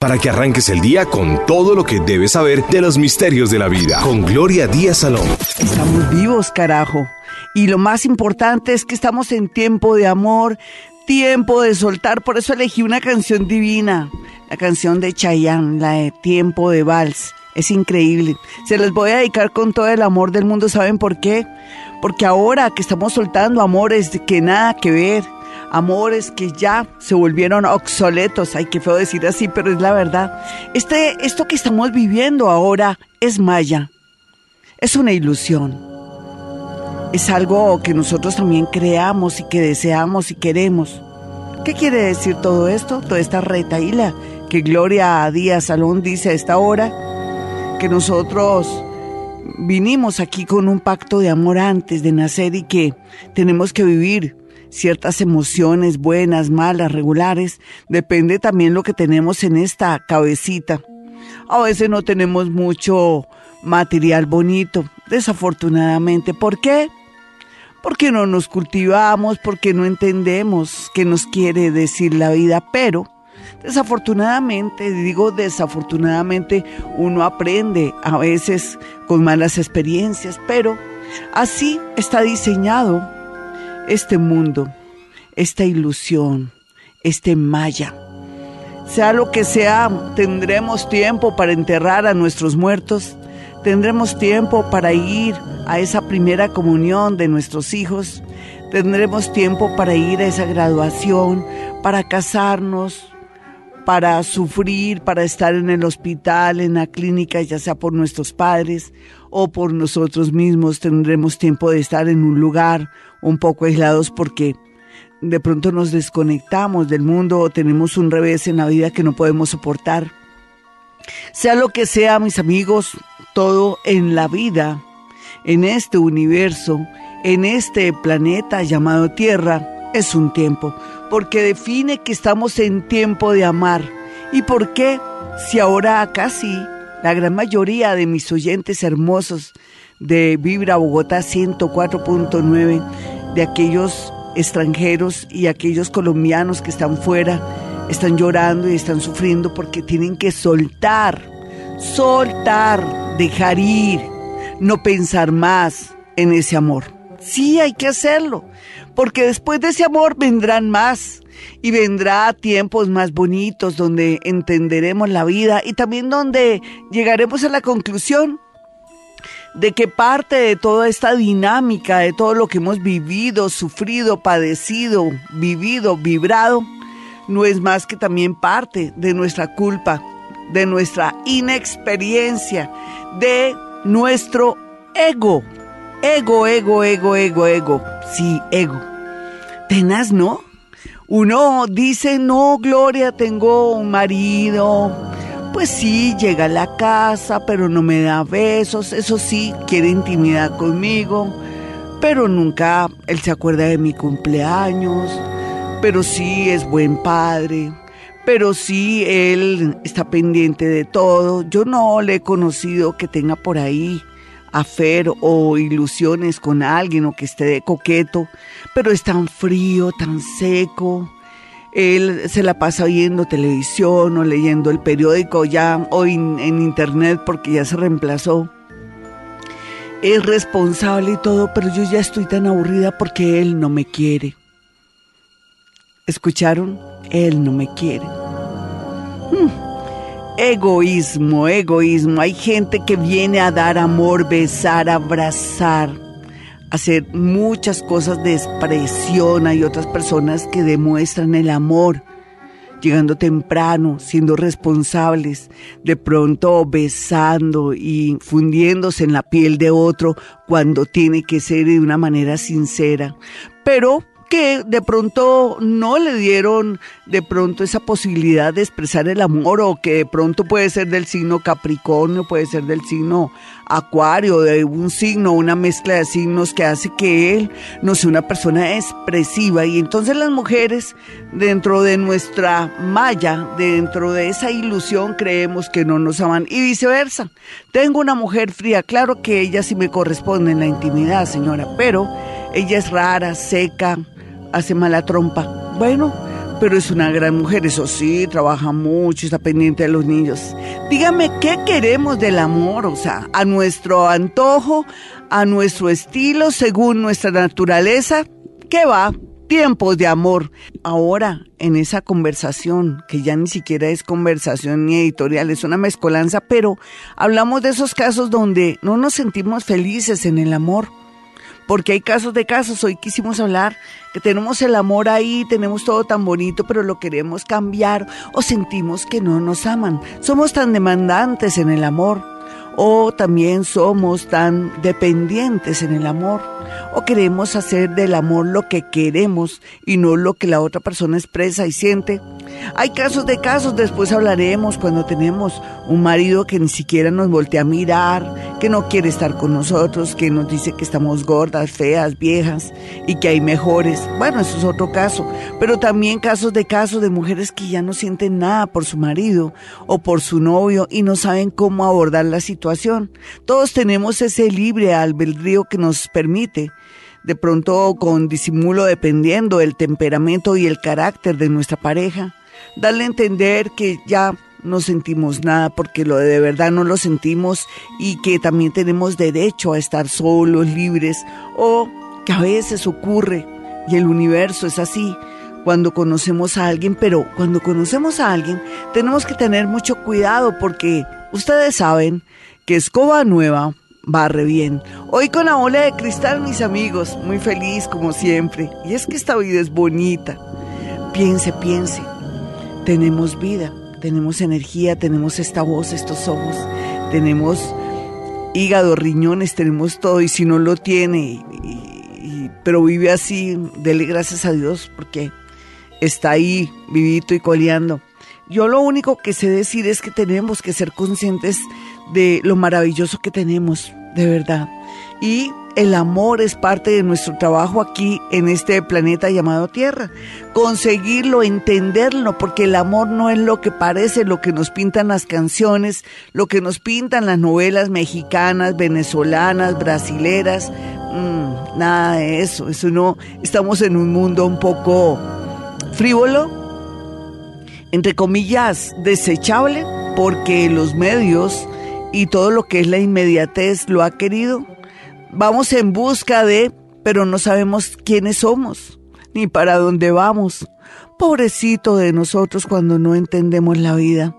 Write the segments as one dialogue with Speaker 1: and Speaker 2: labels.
Speaker 1: para que arranques el día con todo lo que debes saber de los misterios de la vida. Con Gloria Díaz Salón.
Speaker 2: Estamos vivos, carajo. Y lo más importante es que estamos en tiempo de amor, tiempo de soltar. Por eso elegí una canción divina, la canción de Chayanne, la de Tiempo de Vals. Es increíble. Se les voy a dedicar con todo el amor del mundo. ¿Saben por qué? Porque ahora que estamos soltando amores que nada que ver, amores que ya se volvieron obsoletos. Ay, qué feo decir así, pero es la verdad. Este, esto que estamos viviendo ahora es maya. Es una ilusión. Es algo que nosotros también creamos y que deseamos y queremos. ¿Qué quiere decir todo esto? Toda esta retaíla que Gloria Díaz Salón dice a esta hora, que nosotros vinimos aquí con un pacto de amor antes de nacer y que tenemos que vivir ciertas emociones buenas, malas, regulares, depende también lo que tenemos en esta cabecita. A veces no tenemos mucho material bonito, desafortunadamente. ¿Por qué? Porque no nos cultivamos, porque no entendemos qué nos quiere decir la vida, pero desafortunadamente, digo desafortunadamente, uno aprende a veces con malas experiencias, pero así está diseñado este mundo, esta ilusión, este maya. Sea lo que sea, tendremos tiempo para enterrar a nuestros muertos, tendremos tiempo para ir a esa primera comunión de nuestros hijos, tendremos tiempo para ir a esa graduación, para casarnos, para sufrir, para estar en el hospital, en la clínica, ya sea por nuestros padres o por nosotros mismos. Tendremos tiempo de estar en un lugar un poco aislados porque de pronto nos desconectamos del mundo o tenemos un revés en la vida que no podemos soportar. Sea lo que sea, mis amigos, todo en la vida, en este universo, en este planeta llamado Tierra, es un tiempo porque define que estamos en tiempo de amar. ¿Y por qué? Si ahora casi la gran mayoría de mis oyentes hermosos de Vibra Bogotá 104.9, de aquellos extranjeros y aquellos colombianos que están fuera, están llorando y están sufriendo porque tienen que soltar, soltar, dejar ir, no pensar más en ese amor. Sí, hay que hacerlo porque después de ese amor vendrán más y vendrá tiempos más bonitos donde entenderemos la vida y también donde llegaremos a la conclusión de que parte de toda esta dinámica, de todo lo que hemos vivido, sufrido, padecido, vivido, vibrado, no es más que también parte de nuestra culpa, de nuestra inexperiencia, de nuestro ego. Ego, ego, ego, ego, ego. Sí, ego. Tenaz, ¿no? Uno dice, no, Gloria, tengo un marido. Pues sí, llega a la casa, pero no me da besos. Eso sí, quiere intimidad conmigo. Pero nunca él se acuerda de mi cumpleaños. Pero sí es buen padre. Pero sí él está pendiente de todo. Yo no le he conocido que tenga por ahí afer o ilusiones con alguien o que esté de coqueto, pero es tan frío, tan seco. Él se la pasa viendo televisión o leyendo el periódico ya hoy en internet porque ya se reemplazó. Es responsable y todo, pero yo ya estoy tan aburrida porque él no me quiere. ¿Escucharon? Él no me quiere. Hmm. Egoísmo, egoísmo. Hay gente que viene a dar amor, besar, abrazar, hacer muchas cosas de expresión. Hay otras personas que demuestran el amor, llegando temprano, siendo responsables, de pronto besando y fundiéndose en la piel de otro cuando tiene que ser de una manera sincera. Pero que de pronto no le dieron de pronto esa posibilidad de expresar el amor o que de pronto puede ser del signo Capricornio, puede ser del signo Acuario, de un signo, una mezcla de signos que hace que él no sea una persona expresiva y entonces las mujeres dentro de nuestra malla, dentro de esa ilusión creemos que no nos aman y viceversa. Tengo una mujer fría, claro que ella sí me corresponde en la intimidad, señora, pero ella es rara, seca, hace mala trompa. Bueno, pero es una gran mujer, eso sí, trabaja mucho, está pendiente de los niños. Dígame, ¿qué queremos del amor? O sea, a nuestro antojo, a nuestro estilo, según nuestra naturaleza, ¿qué va? Tiempos de amor. Ahora, en esa conversación, que ya ni siquiera es conversación ni editorial, es una mezcolanza, pero hablamos de esos casos donde no nos sentimos felices en el amor porque hay casos de casos. Hoy quisimos hablar que tenemos el amor ahí, tenemos todo tan bonito, pero lo queremos cambiar o sentimos que no nos aman. Somos tan demandantes en el amor o también somos tan dependientes en el amor o queremos hacer del amor lo que queremos y no lo que la otra persona expresa y siente. Hay casos de casos, después hablaremos cuando tenemos un marido que ni siquiera nos voltea a mirar, que no quiere estar con nosotros, que nos dice que estamos gordas, feas, viejas y que hay mejores. Bueno, eso es otro caso, pero también casos de casos de mujeres que ya no sienten nada por su marido o por su novio y no saben cómo abordar la situación. Todos tenemos ese libre albedrío que nos permite de pronto con disimulo dependiendo del temperamento y el carácter de nuestra pareja, darle a entender que ya no sentimos nada porque lo de verdad no lo sentimos y que también tenemos derecho a estar solos, libres o que a veces ocurre y el universo es así cuando conocemos a alguien, pero cuando conocemos a alguien tenemos que tener mucho cuidado porque ustedes saben que escoba nueva barre bien. Hoy con la bola de cristal, mis amigos, muy feliz como siempre. Y es que esta vida es bonita. Piense, piense. Tenemos vida, tenemos energía, tenemos esta voz, estos ojos, tenemos hígado, riñones, tenemos todo. Y si no lo tiene, pero vive así, dele gracias a Dios porque está ahí, vivito y coleando. Yo lo único que sé decir es que tenemos que ser conscientes de lo maravilloso que tenemos, de verdad. Y el amor es parte de nuestro trabajo aquí en este planeta llamado Tierra. Conseguirlo, entenderlo, porque el amor no es lo que parece, lo que nos pintan las canciones, lo que nos pintan las novelas mexicanas, venezolanas, brasileras. Mm, nada de eso. Eso no. Estamos en un mundo un poco frívolo, entre comillas, desechable, porque los medios y todo lo que es la inmediatez lo ha querido. Vamos en busca de, pero no sabemos quiénes somos, ni para dónde vamos. Pobrecito de nosotros cuando no entendemos la vida,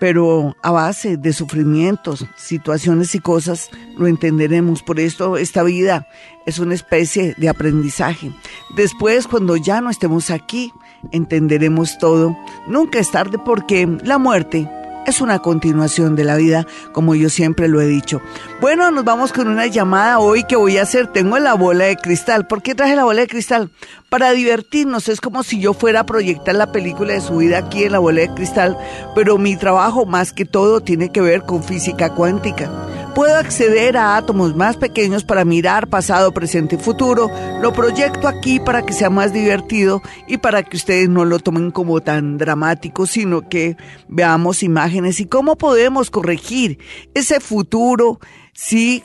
Speaker 2: pero a base de sufrimientos, situaciones y cosas lo entenderemos. Por esto esta vida es una especie de aprendizaje. Después, cuando ya no estemos aquí, entenderemos todo. Nunca es tarde porque la muerte es una continuación de la vida, como yo siempre lo he dicho. Bueno, nos vamos con una llamada hoy que voy a hacer. Tengo la bola de cristal. ¿Por qué traje la bola de cristal? Para divertirnos. Es como si yo fuera a proyectar la película de su vida aquí en la bola de cristal, pero mi trabajo más que todo tiene que ver con física cuántica. Puedo acceder a átomos más pequeños para mirar pasado, presente y futuro. Lo proyecto aquí para que sea más divertido y para que ustedes no lo tomen como tan dramático, sino que veamos imágenes y cómo podemos corregir ese futuro si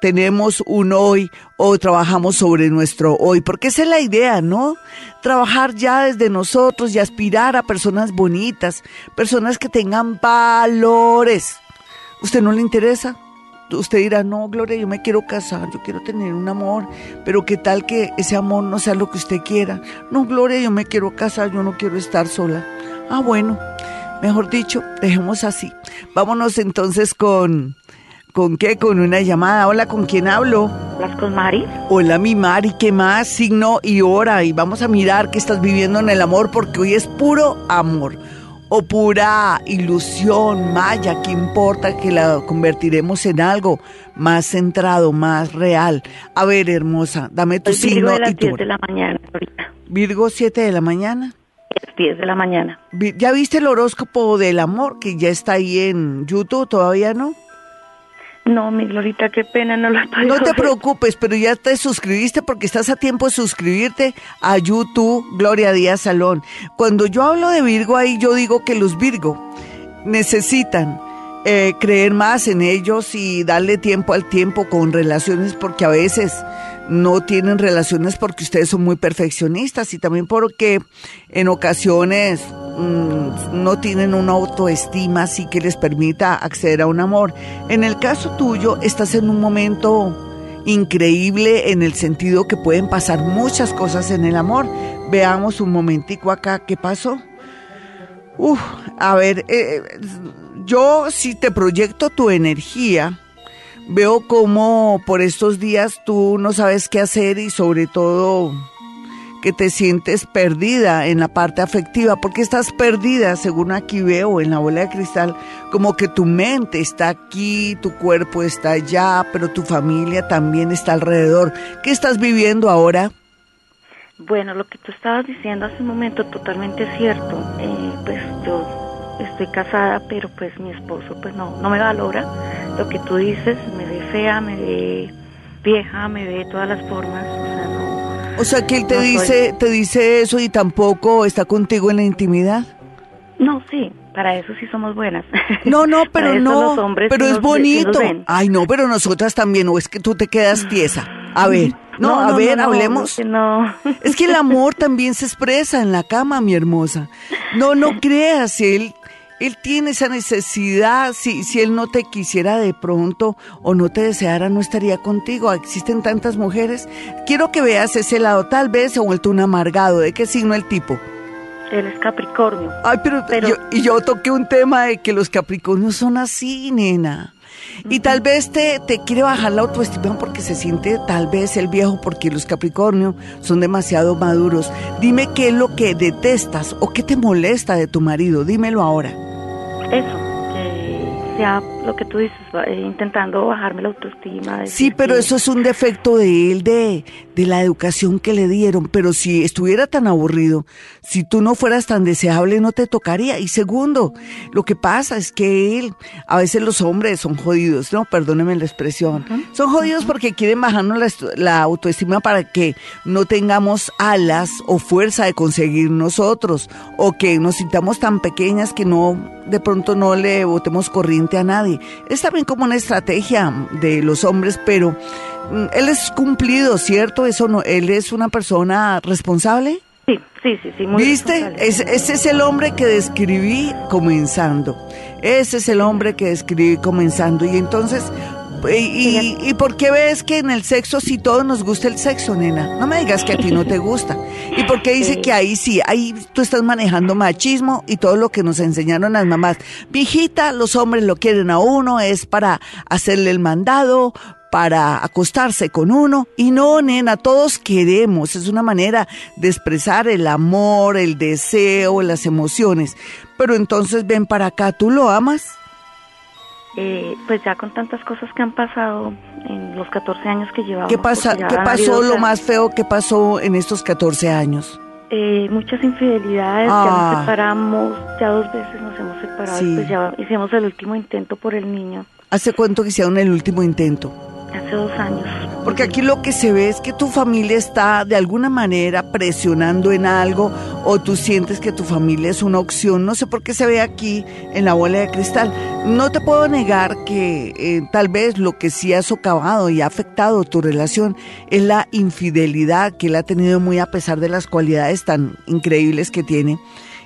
Speaker 2: tenemos un hoy o trabajamos sobre nuestro hoy, porque esa es la idea, ¿no? Trabajar ya desde nosotros y aspirar a personas bonitas, personas que tengan valores. ¿Usted no le interesa? Usted dirá, no, Gloria, yo me quiero casar, yo quiero tener un amor, pero qué tal que ese amor no sea lo que usted quiera. No, Gloria, yo me quiero casar, yo no quiero estar sola. Ah, bueno, mejor dicho, dejemos así. Vámonos entonces con... ¿Con qué? Con una llamada. Hola, ¿con quién hablo?
Speaker 3: Hola, con Mari.
Speaker 2: Hola, mi Mari, ¿qué más? Signo y hora. Y vamos a mirar qué estás viviendo en el amor porque hoy es puro amor o pura ilusión maya, ¿qué importa que la convertiremos en algo más centrado, más real? A ver, hermosa, dame tu signo
Speaker 3: Virgo
Speaker 2: y tu...
Speaker 3: de la mañana ahorita.
Speaker 2: Virgo 7 de la mañana.
Speaker 3: 10 de la mañana.
Speaker 2: ¿Ya viste el horóscopo del amor que ya está ahí en YouTube? ¿Todavía no?
Speaker 3: No, mi Glorita, qué pena, no lo estoy
Speaker 2: No te preocupes, pero ya te suscribiste porque estás a tiempo de suscribirte a YouTube Gloria Díaz Salón. Cuando yo hablo de Virgo ahí, yo digo que los Virgo necesitan eh, creer más en ellos y darle tiempo al tiempo con relaciones porque a veces no tienen relaciones porque ustedes son muy perfeccionistas y también porque en ocasiones mm, no tienen una autoestima así que les permita acceder a un amor. En el caso tuyo, estás en un momento increíble en el sentido que pueden pasar muchas cosas en el amor. Veamos un momentico acá, ¿qué pasó? Uf, a ver, eh, yo si te proyecto tu energía, veo como por estos días tú no sabes qué hacer y sobre todo que te sientes perdida en la parte afectiva, porque estás perdida, según aquí veo en la bola de cristal, como que tu mente está aquí, tu cuerpo está allá, pero tu familia también está alrededor. ¿Qué estás viviendo ahora?
Speaker 3: Bueno, lo que tú estabas diciendo hace un momento totalmente cierto. Eh, pues yo estoy casada, pero pues mi esposo pues no, no me valora. Lo que tú dices, me ve fea, me ve vieja, me ve de todas las formas. O sea, no,
Speaker 2: o sea que él te dice, te dice eso y tampoco está contigo en la intimidad.
Speaker 3: No, sí, para eso sí somos buenas.
Speaker 2: No, no, pero no, pero es bonito. Ay, no, pero nosotras también, o es que tú te quedas tiesa. A ver, no, a ver, hablemos.
Speaker 3: No,
Speaker 2: Es que el amor también se expresa en la cama, mi hermosa. No, no creas, él él tiene esa necesidad, si, si él no te quisiera de pronto o no te deseara, no estaría contigo. Existen tantas mujeres. Quiero que veas ese lado, tal vez se ha vuelto un amargado. ¿De qué signo el tipo?
Speaker 3: Él es Capricornio.
Speaker 2: Ay, pero, Yo, y yo toqué un tema de que los Capricornios son así, nena. Y tal vez te, te quiere bajar la autoestima porque se siente tal vez el viejo, porque los Capricornio son demasiado maduros. Dime qué es lo que detestas o qué te molesta de tu marido. Dímelo ahora
Speaker 3: eso, que sea lo que tú dices, eh, intentando bajarme la autoestima.
Speaker 2: Sí, pero eso es un defecto de él, de, de la educación que le dieron. Pero si estuviera tan aburrido, si tú no fueras tan deseable, no te tocaría. Y segundo, lo que pasa es que él, a veces los hombres son jodidos, no, perdóneme la expresión, son jodidos porque quieren bajarnos la, la autoestima para que no tengamos alas o fuerza de conseguir nosotros, o que nos sintamos tan pequeñas que no de pronto no le botemos corriente a nadie. Es también como una estrategia de los hombres, pero mm, él es cumplido, ¿cierto? Eso no, él es una persona responsable.
Speaker 3: Sí, sí, sí, sí. Muy
Speaker 2: ¿Viste? ese es el hombre que describí comenzando. Ese es el hombre que describí comenzando. Y entonces ¿Y, y, por qué ves que en el sexo sí todos nos gusta el sexo, nena? No me digas que a ti no te gusta. ¿Y por qué dice que ahí sí, ahí tú estás manejando machismo y todo lo que nos enseñaron las mamás? Viejita, los hombres lo quieren a uno, es para hacerle el mandado, para acostarse con uno. Y no, nena, todos queremos. Es una manera de expresar el amor, el deseo, las emociones. Pero entonces ven para acá, ¿tú lo amas?
Speaker 3: Eh, pues ya con tantas cosas que han pasado en los 14 años que llevamos.
Speaker 2: ¿Qué, pasa, ¿qué pasó lo más feo que pasó en estos 14 años?
Speaker 3: Eh, muchas infidelidades, ya nos ah. separamos, ya dos veces nos hemos separado, pues ya hicimos el último intento por el niño.
Speaker 2: ¿Hace cuánto que hicieron el último intento?
Speaker 3: Hace dos años.
Speaker 2: Porque aquí lo que se ve es que tu familia está de alguna manera presionando en algo o tú sientes que tu familia es una opción. No sé por qué se ve aquí en la bola de cristal. No te puedo negar que eh, tal vez lo que sí ha socavado y ha afectado tu relación es la infidelidad que él ha tenido muy a pesar de las cualidades tan increíbles que tiene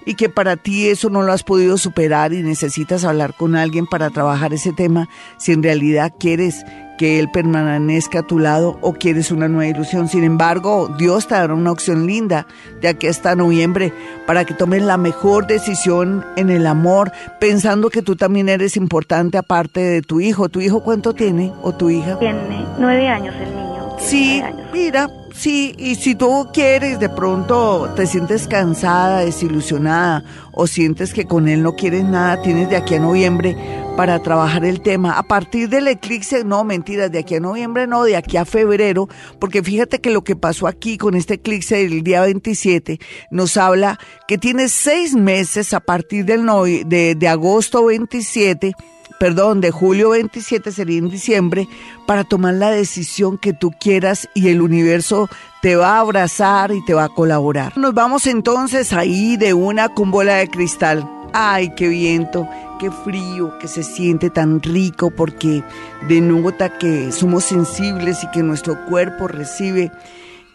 Speaker 2: y que para ti eso no lo has podido superar y necesitas hablar con alguien para trabajar ese tema si en realidad quieres que Él permanezca a tu lado o quieres una nueva ilusión. Sin embargo, Dios te dará una opción linda de aquí hasta noviembre para que tomes la mejor decisión en el amor, pensando que tú también eres importante aparte de tu hijo. ¿Tu hijo cuánto tiene o tu hija?
Speaker 3: Tiene nueve años el niño.
Speaker 2: Sí, mira, Sí, y si tú quieres, de pronto te sientes cansada, desilusionada o sientes que con él no quieres nada, tienes de aquí a noviembre para trabajar el tema. A partir del eclipse, no, mentiras, de aquí a noviembre no, de aquí a febrero, porque fíjate que lo que pasó aquí con este eclipse del día 27 nos habla que tienes seis meses a partir del de, de agosto 27 perdón, de julio 27 sería en diciembre, para tomar la decisión que tú quieras y el universo te va a abrazar y te va a colaborar. Nos vamos entonces ahí de una con bola de cristal. Ay, qué viento, qué frío, que se siente tan rico porque denota que somos sensibles y que nuestro cuerpo recibe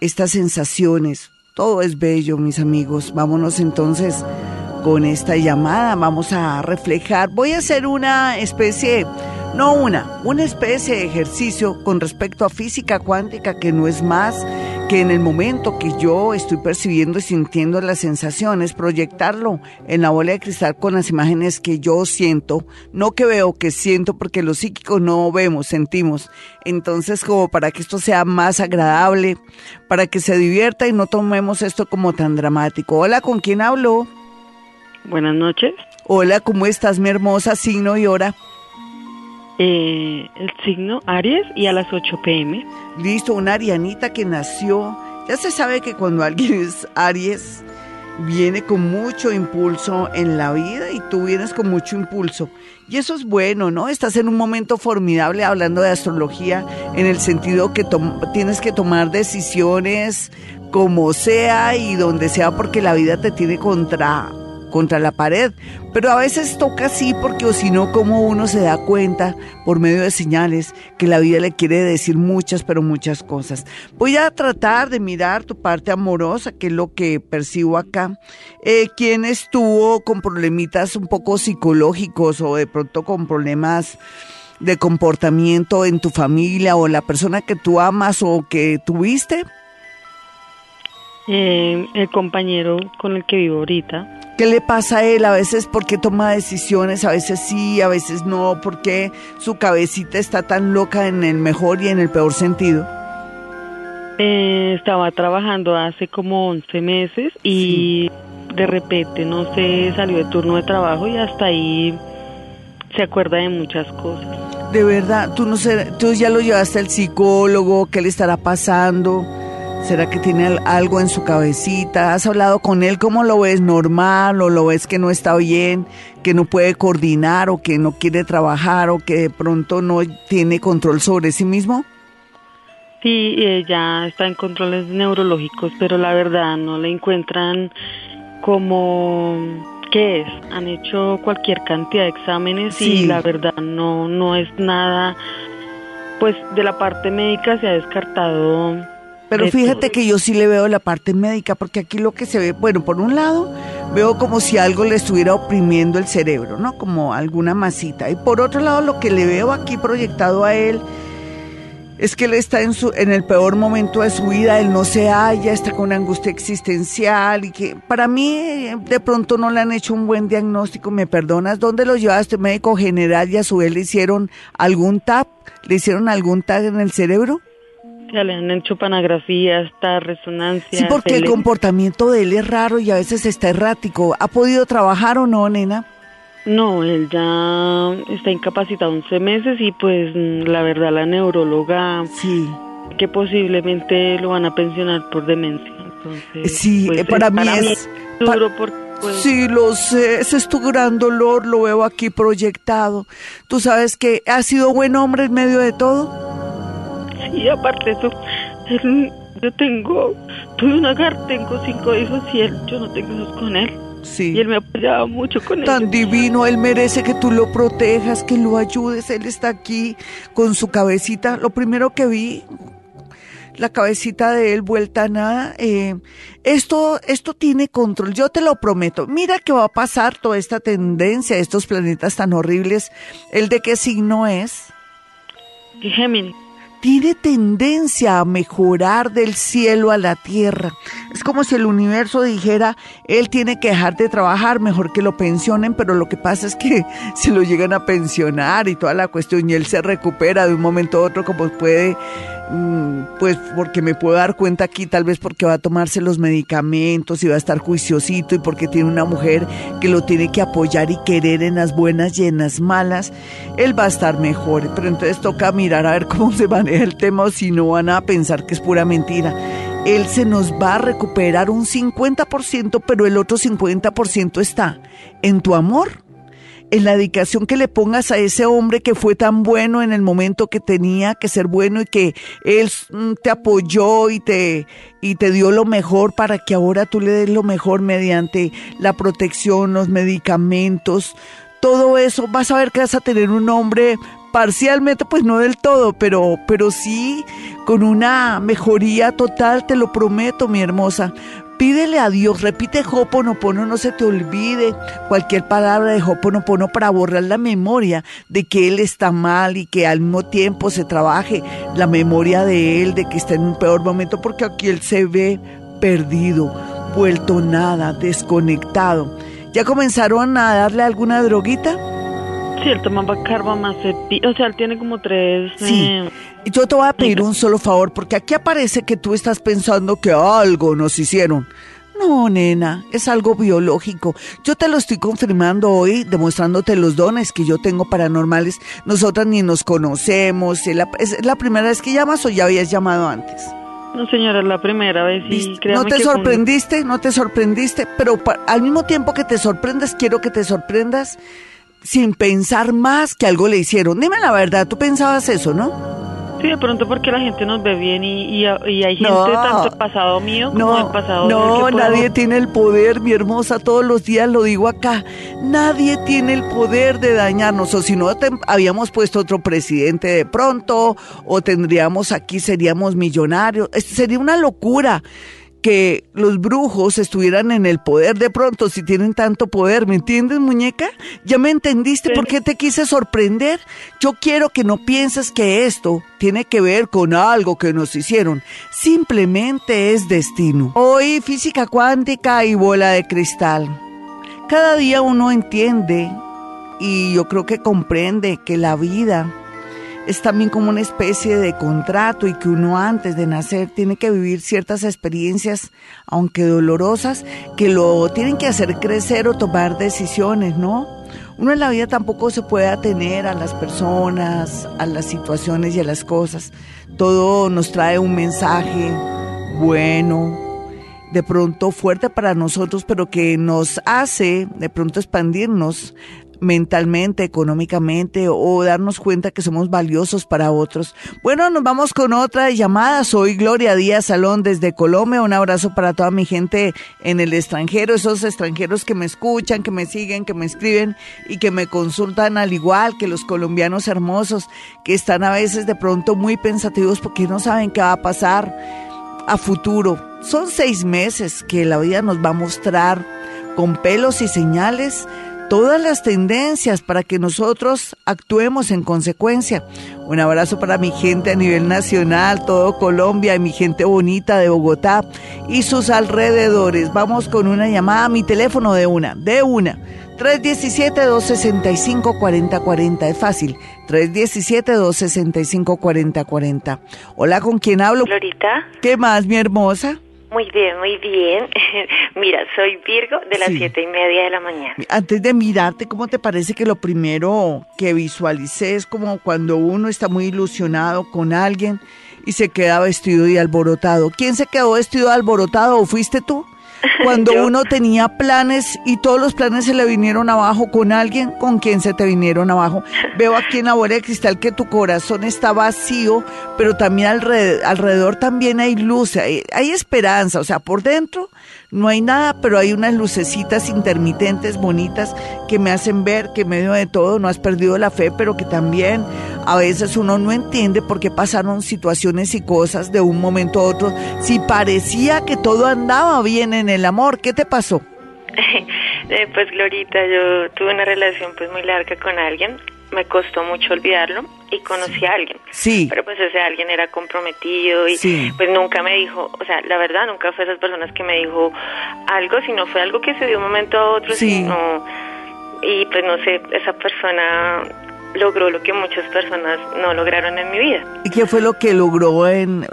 Speaker 2: estas sensaciones. Todo es bello, mis amigos. Vámonos entonces con esta llamada. Vamos a reflejar. Voy a hacer una especie, no una, una especie de ejercicio con respecto a física cuántica que no es más que en el momento que yo estoy percibiendo y sintiendo las sensaciones, proyectarlo en la bola de cristal con las imágenes que yo siento, no que veo, que siento, porque los psíquicos no vemos, sentimos. Entonces, como para que esto sea más agradable, para que se divierta y no tomemos esto como tan dramático. Hola, ¿con quién hablo?
Speaker 4: Buenas noches.
Speaker 2: Hola, ¿cómo estás, mi hermosa? Signo y hora.
Speaker 4: Eh, el signo Aries y a las 8 pm.
Speaker 2: Listo, una arianita que nació. Ya se sabe que cuando alguien es Aries, viene con mucho impulso en la vida y tú vienes con mucho impulso. Y eso es bueno, ¿no? Estás en un momento formidable hablando de astrología en el sentido que tienes que tomar decisiones como sea y donde sea porque la vida te tiene contra contra la pared. Pero a veces toca así porque o si no, como uno se da cuenta por medio de señales que la vida le quiere decir muchas, pero muchas cosas. Voy a tratar de mirar tu parte amorosa, que es lo que percibo acá. Eh, ¿Quién estuvo con problemitas un poco psicológicos o de pronto con problemas de comportamiento en tu familia o la persona que tú amas o que tuviste?
Speaker 4: Eh, el compañero con el que vivo ahorita.
Speaker 2: ¿Qué le pasa a él? A veces porque toma decisiones, a veces sí, a veces no, porque su cabecita está tan loca en el mejor y en el peor sentido.
Speaker 4: Eh, estaba trabajando hace como 11 meses y de repente, no sé, salió de turno de trabajo y hasta ahí se acuerda de muchas cosas.
Speaker 2: De verdad, tú no sé, tú ya lo llevaste al psicólogo, ¿qué le estará pasando? ¿Será que tiene algo en su cabecita? ¿Has hablado con él? ¿Cómo lo ves? ¿Normal? ¿O lo ves que no está bien? ¿Que no puede coordinar? ¿O que no quiere trabajar? ¿O que de pronto no tiene control sobre sí mismo?
Speaker 4: Sí, ella está en controles neurológicos, pero la verdad no le encuentran como qué es. Han hecho cualquier cantidad de exámenes y la verdad no no es nada. Pues de la parte médica se ha descartado
Speaker 2: pero fíjate que yo sí le veo la parte médica, porque aquí lo que se ve, bueno, por un lado, veo como si algo le estuviera oprimiendo el cerebro, ¿no? Como alguna masita. Y por otro lado, lo que le veo aquí proyectado a él es que él está en, su, en el peor momento de su vida, él no se halla, está con angustia existencial y que para mí de pronto no le han hecho un buen diagnóstico, ¿me perdonas? ¿Dónde lo llevaste médico general y a su vez le hicieron algún TAP? ¿Le hicieron algún TAP en el cerebro?
Speaker 4: Ya le han hecho panografía, hasta resonancia.
Speaker 2: Sí, porque el comportamiento de él es raro y a veces está errático. ¿Ha podido trabajar o no, nena?
Speaker 4: No, él ya está incapacitado 11 meses y pues la verdad la neuróloga
Speaker 2: sí.
Speaker 4: que posiblemente lo van a pensionar por demencia. Entonces,
Speaker 2: sí,
Speaker 4: pues,
Speaker 2: eh, para, mí es,
Speaker 4: duro porque pues,
Speaker 2: sí, lo sé, ese es tu gran dolor, lo veo aquí proyectado. Tú sabes que ha sido buen hombre en medio de todo.
Speaker 4: Y aparte eso, yo tengo, tuve un hogar, tengo cinco hijos y él, yo no tengo hijos con él.
Speaker 2: Sí.
Speaker 4: Y él me apoyaba mucho con él.
Speaker 2: Tan divino, él merece que tú lo protejas, que lo ayudes. Él está aquí con su cabecita. Lo primero que vi, la cabecita de él vuelta a nada. Eh, esto, esto tiene control, yo te lo prometo. Mira que va a pasar toda esta tendencia, estos planetas tan horribles. ¿El de qué signo es?
Speaker 4: Géminis
Speaker 2: tiene tendencia a mejorar del cielo a la tierra. Es como si el universo dijera, él tiene que dejar de trabajar, mejor que lo pensionen, pero lo que pasa es que se lo llegan a pensionar y toda la cuestión y él se recupera de un momento a otro como puede pues porque me puedo dar cuenta aquí, tal vez porque va a tomarse los medicamentos y va a estar juiciosito y porque tiene una mujer que lo tiene que apoyar y querer en las buenas y en las malas, él va a estar mejor. Pero entonces toca mirar a ver cómo se maneja el tema o si no van a pensar que es pura mentira. Él se nos va a recuperar un 50%, pero el otro 50% está en tu amor en la dedicación que le pongas a ese hombre que fue tan bueno en el momento que tenía que ser bueno y que él mm, te apoyó y te, y te dio lo mejor para que ahora tú le des lo mejor mediante la protección, los medicamentos, todo eso, vas a ver que vas a tener un hombre parcialmente, pues no del todo, pero, pero sí con una mejoría total, te lo prometo, mi hermosa. Pídele a Dios, repite Hoponopono, no se te olvide cualquier palabra de Hoponopono para borrar la memoria de que Él está mal y que al mismo tiempo se trabaje la memoria de Él, de que está en un peor momento, porque aquí Él se ve perdido, vuelto nada, desconectado. ¿Ya comenzaron a darle alguna droguita?
Speaker 4: Sí, él tomaba carbamazepina, o sea, él tiene como tres...
Speaker 2: Sí, eh, yo te voy a pedir un solo favor, porque aquí aparece que tú estás pensando que algo nos hicieron. No, nena, es algo biológico. Yo te lo estoy confirmando hoy, demostrándote los dones que yo tengo paranormales. Nosotras ni nos conocemos. ¿Es la, primera vez que llamas o ya habías llamado antes?
Speaker 4: No, señora, es la primera vez. Y
Speaker 2: ¿No te sorprendiste? ¿No te sorprendiste? Pero al mismo tiempo que te sorprendas, quiero que te sorprendas sin pensar más que algo le hicieron. Dime la verdad, tú pensabas eso, ¿no?
Speaker 4: Sí, de pronto porque la gente nos ve bien y, y, hay gente tanto pasado mío como el pasado
Speaker 2: No, nadie tiene el poder, mi hermosa, todos los días lo digo acá. Nadie tiene el poder de dañarnos, o si no habíamos puesto otro presidente de pronto, o tendríamos aquí, seríamos millonarios. Sería una locura que los brujos estuvieran en el poder de pronto si tienen tanto poder, ¿me entiendes, muñeca? ¿Ya me entendiste por qué te quise sorprender? Yo quiero que no pienses que esto tiene que ver con algo que nos hicieron, simplemente es destino. Hoy física cuántica y bola de cristal. Cada día uno entiende y yo creo que comprende que la vida es también como una especie de contrato y que uno antes de nacer tiene que vivir ciertas experiencias, aunque dolorosas, que lo tienen que hacer crecer o tomar decisiones, ¿no? Uno en la vida tampoco se puede atener a las personas, a las situaciones y a las cosas. Todo nos trae un mensaje bueno, de pronto fuerte para nosotros, pero que nos hace de pronto expandirnos mentalmente, económicamente o darnos cuenta que somos valiosos para otros. Bueno, nos vamos con otra llamada. Soy Gloria Díaz Salón desde Colombia. Un abrazo para toda mi gente en el extranjero, esos extranjeros que me escuchan, que me siguen, que me escriben y que me consultan al igual que los colombianos hermosos que están a veces de pronto muy pensativos porque no saben qué va a pasar a futuro. Son seis meses que la vida nos va a mostrar con pelos y señales todas las tendencias para que nosotros actuemos en consecuencia. Un abrazo para mi gente a nivel nacional, todo Colombia y mi gente bonita de Bogotá y sus alrededores. Vamos con una llamada a mi teléfono de una, de una. 317-265-4040. Es fácil. 317-265-4040. Hola, ¿con quién hablo?
Speaker 5: Florita.
Speaker 2: ¿Qué más, mi hermosa?
Speaker 5: Muy bien, muy bien. Mira, soy Virgo de las siete y media de la mañana.
Speaker 2: Antes de mirarte, ¿cómo te parece que lo primero que visualicé es como cuando uno está muy ilusionado con alguien y se queda vestido y alborotado? ¿Quién se quedó vestido y alborotado o fuiste tú? Cuando uno tenía planes y todos los planes se le vinieron abajo con alguien, ¿con quién se te vinieron abajo? Veo aquí en la bola de cristal que tu corazón está vacío, pero también alrededor, alrededor también hay luz, hay, hay esperanza, o sea, por dentro no hay nada, pero hay unas lucecitas intermitentes bonitas que me hacen ver que en medio de todo no has perdido la fe, pero que también a veces uno no entiende por qué pasaron situaciones y cosas de un momento a otro. Si parecía que todo andaba bien en el amor, ¿qué te pasó?
Speaker 5: Eh, pues Glorita, yo tuve una relación pues muy larga con alguien me costó mucho olvidarlo y conocí a alguien.
Speaker 2: Sí.
Speaker 5: Pero pues ese alguien era comprometido y pues nunca me dijo, o sea, la verdad nunca fue esas personas que me dijo algo, sino fue algo que se dio un momento a otro,
Speaker 2: sí.
Speaker 5: y pues no sé, esa persona logró lo que muchas personas no lograron en mi vida.
Speaker 2: ¿Y qué fue lo que logró en,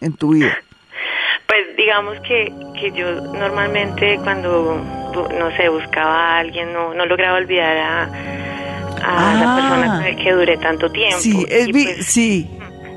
Speaker 2: en, tu vida?
Speaker 5: Pues digamos que, que yo normalmente cuando, no sé, buscaba a alguien, no, no lograba olvidar a a la persona ah. que, dure tanto tiempo.
Speaker 2: Sí, es
Speaker 5: pues,
Speaker 2: sí.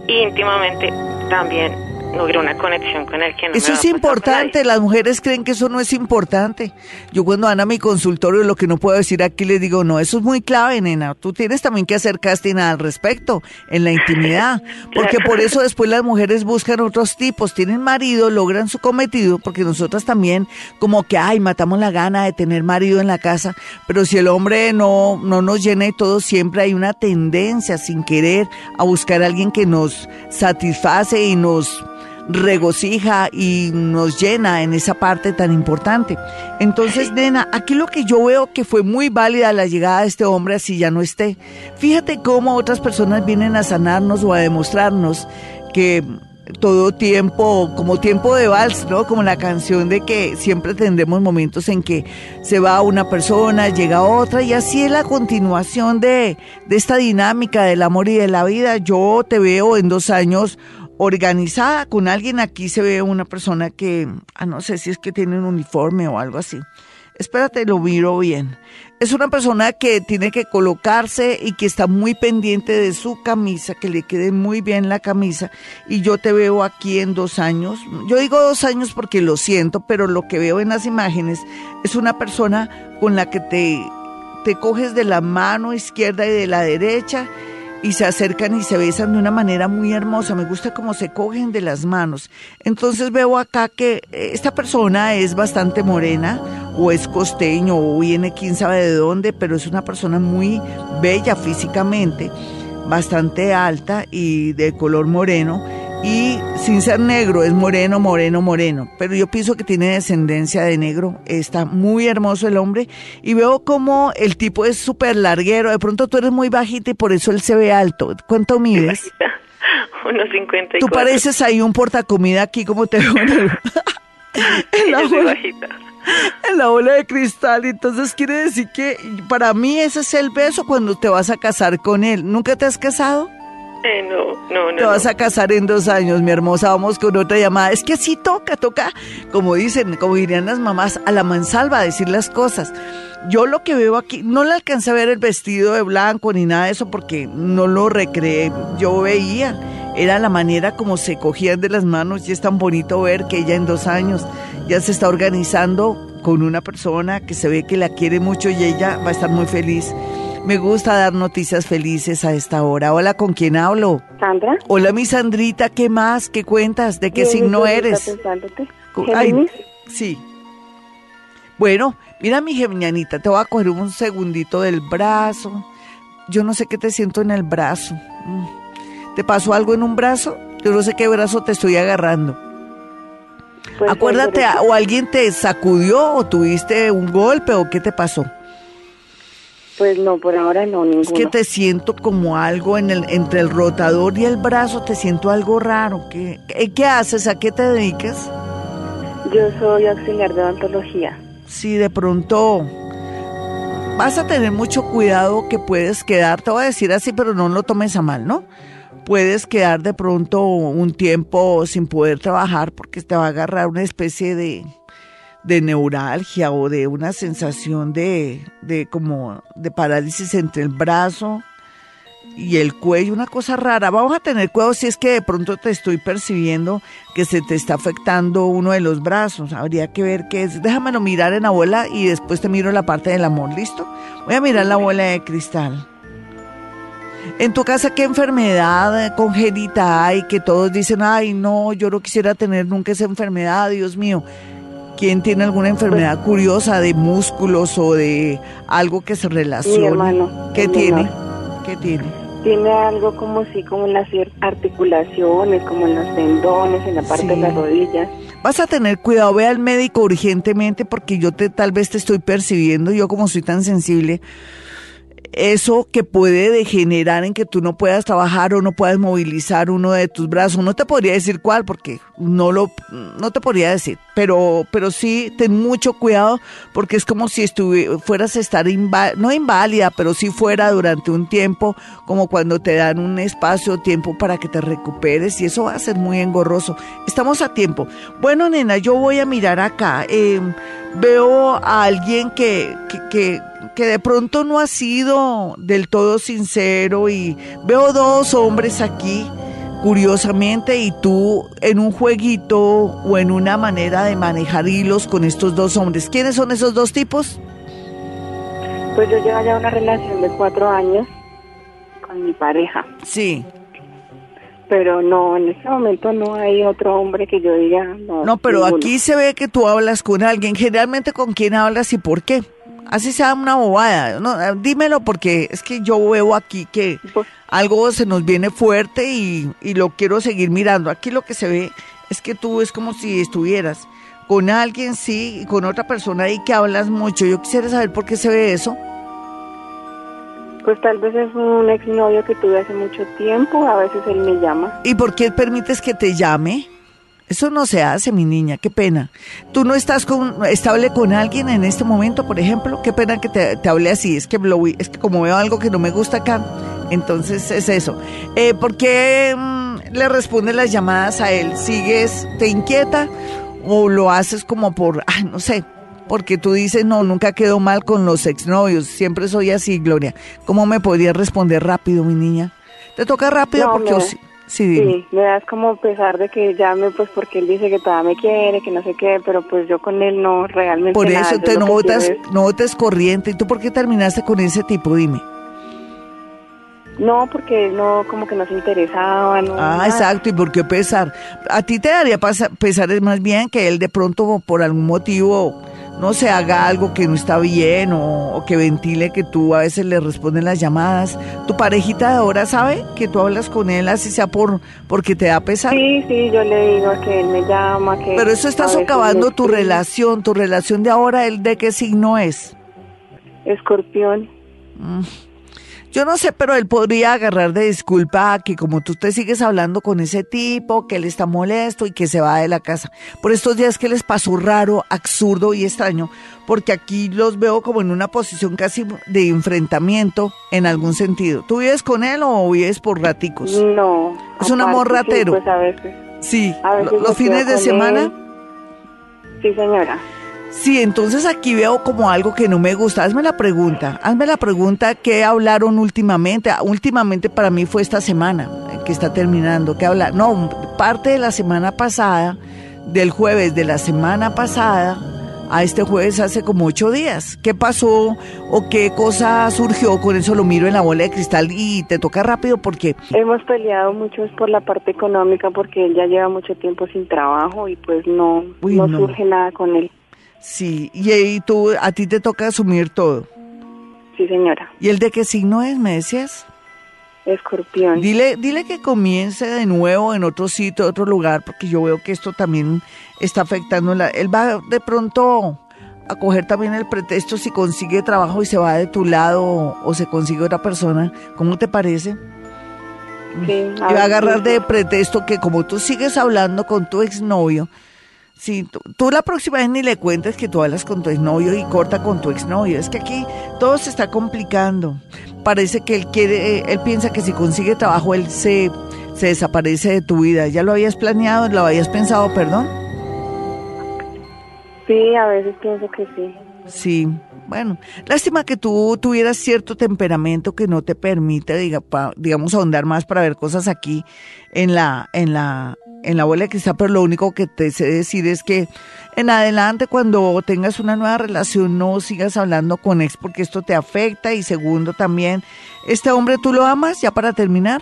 Speaker 5: Íntimamente también logré una conexión con él que no
Speaker 2: Eso
Speaker 5: me
Speaker 2: es
Speaker 5: a
Speaker 2: importante, las mujeres creen que eso no es importante. Yo cuando van a mi consultorio lo que no puedo decir aquí les digo, no, eso es muy clave, nena. Tú tienes también que hacer casting al respecto, en la intimidad. Porque
Speaker 5: Claro.
Speaker 2: por eso después las mujeres buscan otros tipos, tienen marido, logran su cometido, porque nosotras también como que, ay, matamos la gana de tener marido en la casa, pero si el hombre no, no nos llena y todo, siempre hay una tendencia sin querer a buscar a alguien que nos satisface y nos regocija y nos llena en esa parte tan importante. Entonces, nena, aquí lo que yo veo que fue muy válida la llegada de este hombre así ya no esté. Fíjate cómo otras personas vienen a sanarnos o a demostrarnos que todo tiempo, como tiempo de vals, ¿no? Como la canción de que siempre tendremos momentos en que se va una persona, llega otra, y así es la continuación de, de esta dinámica del amor y de la vida. Yo te veo en dos años organizada con alguien. Aquí se ve una persona que, ah, no sé si es que tiene un uniforme o algo así. Espérate, lo miro bien. Es una persona que tiene que colocarse y que está muy pendiente de su camisa, que le quede muy bien la camisa. Y yo te veo aquí en dos años. Yo digo dos años porque lo siento, pero lo que veo en las imágenes es una persona con la que te, te coges de la mano izquierda y de la derecha y se acercan y se besan de una manera muy hermosa. Me gusta cómo se cogen de las manos. Entonces veo acá que eh, esta persona es bastante morena o es costeño o viene quién sabe de dónde, pero es una persona muy bella físicamente, bastante alta y de color moreno. Y sin ser negro, es moreno, moreno, moreno. Pero yo pienso que tiene descendencia de negro. Está muy hermoso el hombre. Y veo como el tipo es súper larguero. De pronto tú eres muy bajita y por eso él se ve alto. ¿Cuánto mides?
Speaker 5: Unos 54.
Speaker 2: Tú pareces ahí un portacomida aquí como te veo en, la bola, en la bola de cristal. Entonces quiere decir que para mí ese es el beso cuando te vas a casar con él. ¿Nunca te has casado?
Speaker 5: Eh, no, no, no.
Speaker 2: Te vas a casar en dos años, mi hermosa. Vamos con otra llamada. Es que sí toca, toca, como dicen, como dirían las mamás, a la mansalva decir las cosas. Yo lo que veo aquí, no le alcancé a ver el vestido de blanco ni nada de eso porque no lo recreé. Yo veía, era la manera como se cogían de las manos y es tan bonito ver que ella en dos años ya se está organizando con una persona que se ve que la quiere mucho y ella va a estar muy feliz. Me gusta dar noticias felices a esta hora. Hola, ¿con quién hablo?
Speaker 6: Sandra.
Speaker 2: Hola, mi Sandrita, ¿qué más? ¿Qué cuentas? ¿De qué
Speaker 6: Bien,
Speaker 2: signo eres? ay, sí. Bueno, mira mi geminianita, te voy a coger un segundito del brazo. Yo no sé qué te siento en el brazo. Mm. ¿Te pasó algo en un brazo? Yo no sé qué brazo te estoy agarrando.
Speaker 6: Pues,
Speaker 2: Acuérdate, o alguien te sacudió o tuviste un golpe o qué te pasó.
Speaker 6: Pues no, por ahora no, ninguno.
Speaker 2: Es que te siento como algo en el, entre el rotador y el brazo, te siento algo raro. ¿Qué, qué, haces? ¿A qué te dedicas?
Speaker 6: Yo soy auxiliar de odontología.
Speaker 2: Si de pronto vas a tener mucho cuidado que puedes quedar, te voy a decir así, pero no lo tomes a mal, ¿no? Puedes quedar de pronto un tiempo sin poder trabajar porque te va a agarrar una especie de, de neuralgia o de una sensación de, de como de parálisis entre el brazo y el cuello, una cosa rara. Vamos a tener cuidado si es que de pronto te estoy percibiendo que se te está afectando uno de los brazos. Habría que ver qué es. Déjamelo mirar en la bola y después te miro la parte del amor, ¿listo? Voy a mirar la bola de cristal. En tu casa, ¿qué enfermedad congénita hay que todos dicen, ay, no, yo no quisiera tener nunca esa enfermedad, Dios mío? ¿Quién tiene alguna enfermedad curiosa de músculos o de algo que se relacione?
Speaker 6: Mi hermano.
Speaker 2: ¿Qué tiene?
Speaker 6: menor.
Speaker 2: ¿Qué tiene?
Speaker 6: Tiene algo como si, como en las articulaciones, como en los tendones, en la parte
Speaker 2: Sí.
Speaker 6: de las rodillas.
Speaker 2: Vas a tener cuidado, ve al médico urgentemente porque yo te tal vez te estoy percibiendo, yo como soy tan sensible, eso que puede degenerar en que tú no puedas trabajar o no puedas movilizar uno de tus brazos. No te podría decir cuál porque no lo no te podría decir, pero pero sí ten mucho cuidado porque es como si fueras a estar inva- no inválida, pero sí fuera durante un tiempo, como cuando te dan un espacio tiempo para que te recuperes y eso va a ser muy engorroso. Estamos a tiempo. Bueno, nena, yo voy a mirar acá. eh, veo a alguien que, que, que de pronto no ha sido del todo sincero y veo dos hombres aquí curiosamente, y tú en un jueguito o en una manera de manejar hilos con estos dos hombres. ¿Quiénes son esos dos tipos?
Speaker 6: Pues yo llevo ya una relación de cuatro años con mi pareja.
Speaker 2: Sí.
Speaker 6: Pero no, en este momento no hay otro hombre que yo diga. No,
Speaker 2: No, pero
Speaker 6: ninguno.
Speaker 2: aquí se ve que tú hablas con alguien. Generalmente, ¿con quién hablas y por qué? Así sea una bobada. No, eh, dímelo porque es que yo veo aquí que
Speaker 6: Pues-
Speaker 2: algo se nos viene fuerte y, y lo quiero seguir mirando. Aquí lo que se ve es que tú es como si estuvieras con alguien, sí, y con otra persona ahí que hablas mucho. Yo quisiera saber por qué se ve eso.
Speaker 6: Pues tal vez es un exnovio que tuve hace mucho tiempo, a veces él me llama.
Speaker 2: ¿Y por qué permites que te llame? Eso no se hace, mi niña, qué pena. ¿Tú no estás con, estable con alguien en este momento, por ejemplo? Qué pena que te, te hable así, es que, lo es que como veo algo que no me gusta acá, entonces es eso. Eh, ¿Por qué mm, le respondes las llamadas a él? ¿Sigues, te inquieta o lo haces como por, ay, no sé, porque tú dices, no, nunca quedó mal con los exnovios, siempre soy así, Gloria. ¿Cómo me podrías responder rápido, mi niña? ¿Te toca rápido?
Speaker 6: No,
Speaker 2: porque...
Speaker 6: me-
Speaker 2: sí, sí, dime.
Speaker 6: Sí, me das como pesar de que llame, pues porque él dice que todavía me quiere, que no sé qué, pero pues yo con él no realmente
Speaker 2: Por
Speaker 6: nada,
Speaker 2: eso te
Speaker 6: que
Speaker 2: notas,
Speaker 6: quiero es-
Speaker 2: notas corriente. ¿Y tú por qué terminaste con ese tipo? Dime.
Speaker 6: No, porque él no, como que no se interesaba, no.
Speaker 2: Ah,
Speaker 6: nada.
Speaker 2: exacto. ¿Y por qué pesar? A ti te daría pesar es más bien que él de pronto por algún motivo no se haga algo que no está bien o, o que ventile que tú a veces le responden las llamadas. ¿Tu parejita de ahora sabe que tú hablas con él así sea por porque te da pesar?
Speaker 6: Sí, sí, yo le digo que él me llama, que...
Speaker 2: Pero eso está socavando tu relación, tu relación de ahora, ¿él de qué signo es?
Speaker 6: Escorpión.
Speaker 2: Yo no sé, pero él podría agarrar de disculpa que como tú te sigues hablando con ese tipo, que él está molesto y que se va de la casa. Por estos días que les pasó raro, absurdo y extraño, porque aquí los veo como en una posición casi de enfrentamiento en algún sentido. ¿Tú vives con él o vives por raticos?
Speaker 6: No.
Speaker 2: Es un amor
Speaker 6: aparte, sí,
Speaker 2: ratero.
Speaker 6: pues a veces.
Speaker 2: Sí,
Speaker 6: A veces
Speaker 2: los fines de semana.
Speaker 6: él. Sí, señora.
Speaker 2: Sí, entonces aquí veo como algo que no me gusta. Hazme la pregunta, hazme la pregunta qué hablaron últimamente. Ah, Últimamente para mí fue esta semana que está terminando. ¿Qué hablar? No, parte de la semana pasada, del jueves de la semana pasada a este jueves hace como ocho días. ¿Qué pasó o qué cosa surgió? Con eso lo miro en la bola de cristal y te toca rápido porque
Speaker 6: Hemos peleado mucho es por la parte económica porque él ya lleva mucho tiempo sin trabajo y pues no,
Speaker 2: Uy,
Speaker 6: no,
Speaker 2: no.
Speaker 6: surge nada con él.
Speaker 2: Sí, y tú, a ti te toca asumir todo.
Speaker 6: Sí, señora.
Speaker 2: ¿Y el de qué signo es, me decías?
Speaker 6: Escorpión.
Speaker 2: Dile, dile que comience de nuevo en otro sitio, otro lugar, porque yo veo que esto también está afectando. La, él va de pronto a coger también el pretexto si consigue trabajo y se va de tu lado o, o se consigue otra persona. ¿Cómo te parece?
Speaker 6: Sí,
Speaker 2: Y va a agarrar de pretexto que como tú sigues hablando con tu exnovio, si tú, tú la próxima vez ni le cuentes que tú hablas con tu exnovio y corta con tu exnovio. Es que aquí todo se está complicando. Parece que él quiere, eh, él piensa que si consigue trabajo él se, se desaparece de tu vida. ¿Ya lo habías planeado? ¿Lo habías pensado, perdón?
Speaker 6: Sí, a veces pienso que sí.
Speaker 2: Sí, bueno, lástima que tú tuvieras cierto temperamento que no te permite, diga, pa- digamos, ahondar más para ver cosas aquí en la, en la, en la bola de cristal, pero lo único que te sé decir es que en adelante cuando tengas una nueva relación no sigas hablando con ex porque esto te afecta y segundo también, este hombre tú lo amas, ya para terminar.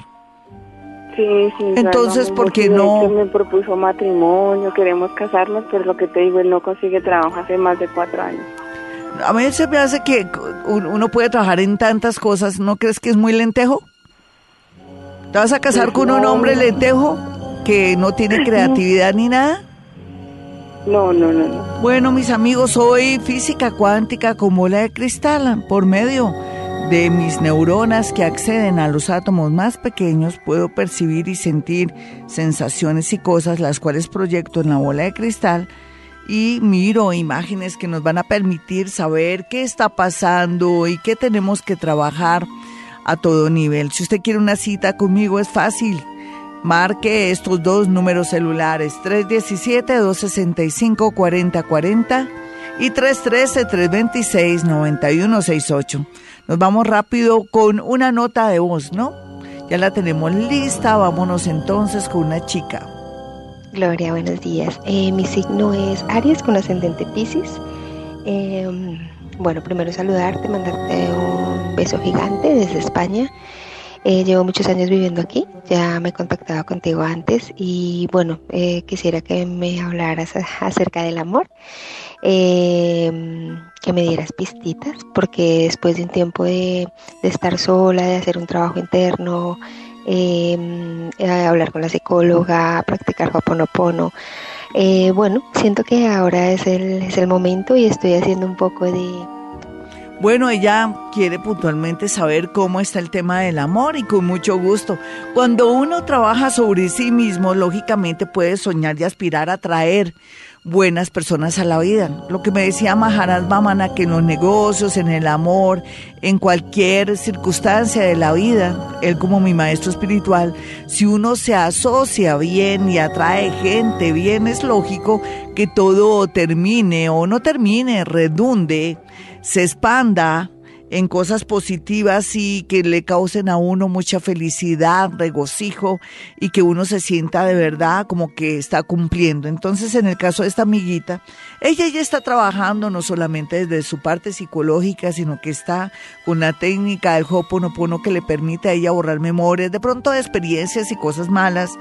Speaker 6: Sí, sí.
Speaker 2: Entonces, ¿por qué no?
Speaker 6: me propuso matrimonio, queremos casarnos, pero lo que te digo, él no consigue trabajo hace más de cuatro años.
Speaker 2: A mí se me hace que un- uno puede trabajar en tantas cosas, ¿no crees que es muy lentejo? ¿Te vas a casar
Speaker 6: Pues
Speaker 2: con un hombre lentejo que no tiene creatividad ni nada?
Speaker 6: No, no, no, no.
Speaker 2: Bueno, mis amigos, soy física cuántica con bola de cristal. Por medio de mis neuronas que acceden a los átomos más pequeños, puedo percibir y sentir sensaciones y cosas, las cuales proyecto en la bola de cristal y miro imágenes que nos van a permitir saber qué está pasando y qué tenemos que trabajar a todo nivel. Si usted quiere una cita conmigo, es fácil. Marque estos dos números celulares, 317-265-4040 y 313-326-9168. Nos vamos rápido con una nota de voz, ¿no? Ya la tenemos lista, vámonos entonces con una chica.
Speaker 7: Gloria, buenos días. Eh, mi signo es Aries con ascendente Pisces. Em, bueno, primero saludarte, mandarte un beso gigante desde España. Eh, llevo muchos años viviendo aquí, ya me he contactado contigo antes y bueno, eh, quisiera que me hablaras acerca del amor, em, que me dieras pistitas, porque después de un tiempo de, de estar sola, de hacer un trabajo interno, eh, hablar con la psicóloga, practicar Hoponopono. Eh, bueno, siento que ahora es el, es el momento y estoy haciendo un poco de...
Speaker 2: Bueno, ella quiere puntualmente saber cómo está el tema del amor y con mucho gusto. Cuando uno trabaja sobre sí mismo, lógicamente puede soñar y aspirar a traer buenas personas a la vida. Lo que me decía Maharaj Vamana, que en los negocios, en el amor, en cualquier circunstancia de la vida, él como mi maestro espiritual, si uno se asocia bien y atrae gente bien, es lógico que todo termine o no termine, redunde, se expanda en cosas positivas y que le causen a uno mucha felicidad, regocijo y que uno se sienta de verdad como que está cumpliendo. Entonces, en el caso de esta amiguita, ella ya está trabajando no solamente desde su parte psicológica, sino que está con la técnica del Hoponopono que le permite a ella borrar memorias, de pronto de experiencias y cosas malas,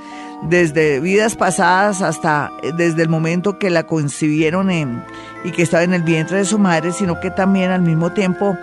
Speaker 2: desde vidas pasadas hasta eh, desde el momento que la concibieron en, y que estaba en el vientre de su madre, sino que también al mismo tiempo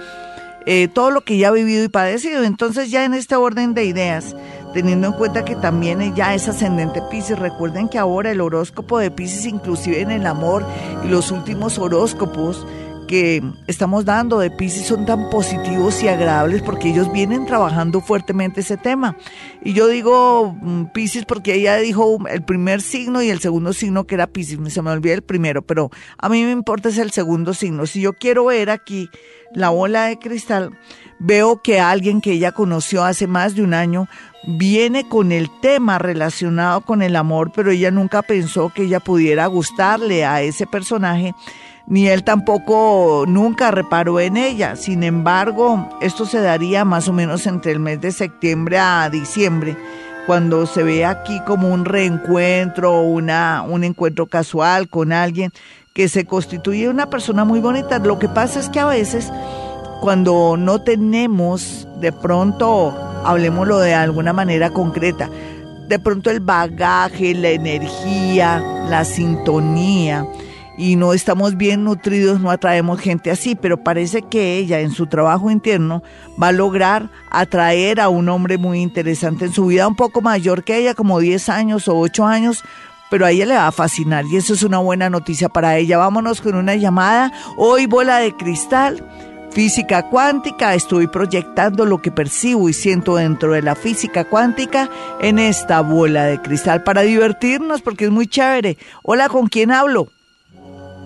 Speaker 2: eh, todo lo que ya ha vivido y padecido. Entonces ya en este orden de ideas, teniendo en cuenta que también ya es ascendente Pisces, recuerden que ahora el horóscopo de Pisces, inclusive en el amor y los últimos horóscopos, que estamos dando de Pisces son tan positivos y agradables porque ellos vienen trabajando fuertemente ese tema. Y yo digo mm, Pisces porque ella dijo el primer signo y el segundo signo que era Pisces, se me olvida el primero, pero a mí me importa es el segundo signo. Si yo quiero ver aquí la bola de cristal, veo que alguien que ella conoció hace más de un año viene con el tema relacionado con el amor, pero ella nunca pensó que ella pudiera gustarle a ese personaje ni él tampoco nunca reparó en ella. Sin embargo, esto se daría más o menos entre el mes de septiembre a diciembre, cuando se ve aquí como un reencuentro, una, un encuentro casual con alguien que se constituye una persona muy bonita. Lo que pasa es que a veces cuando no tenemos, de pronto, hablemoslo de alguna manera concreta, de pronto el bagaje, la energía, la sintonía, y no estamos bien nutridos, no atraemos gente así, pero parece que ella en su trabajo interno va a lograr atraer a un hombre muy interesante en su vida, un poco mayor que ella, como 10 años o 8 años, pero a ella le va a fascinar y eso es una buena noticia para ella. Vámonos con una llamada. Hoy bola de cristal. Física cuántica, estoy proyectando lo que percibo y siento dentro de la física cuántica en esta bola de cristal para divertirnos porque es muy chévere. Hola, ¿con quién hablo?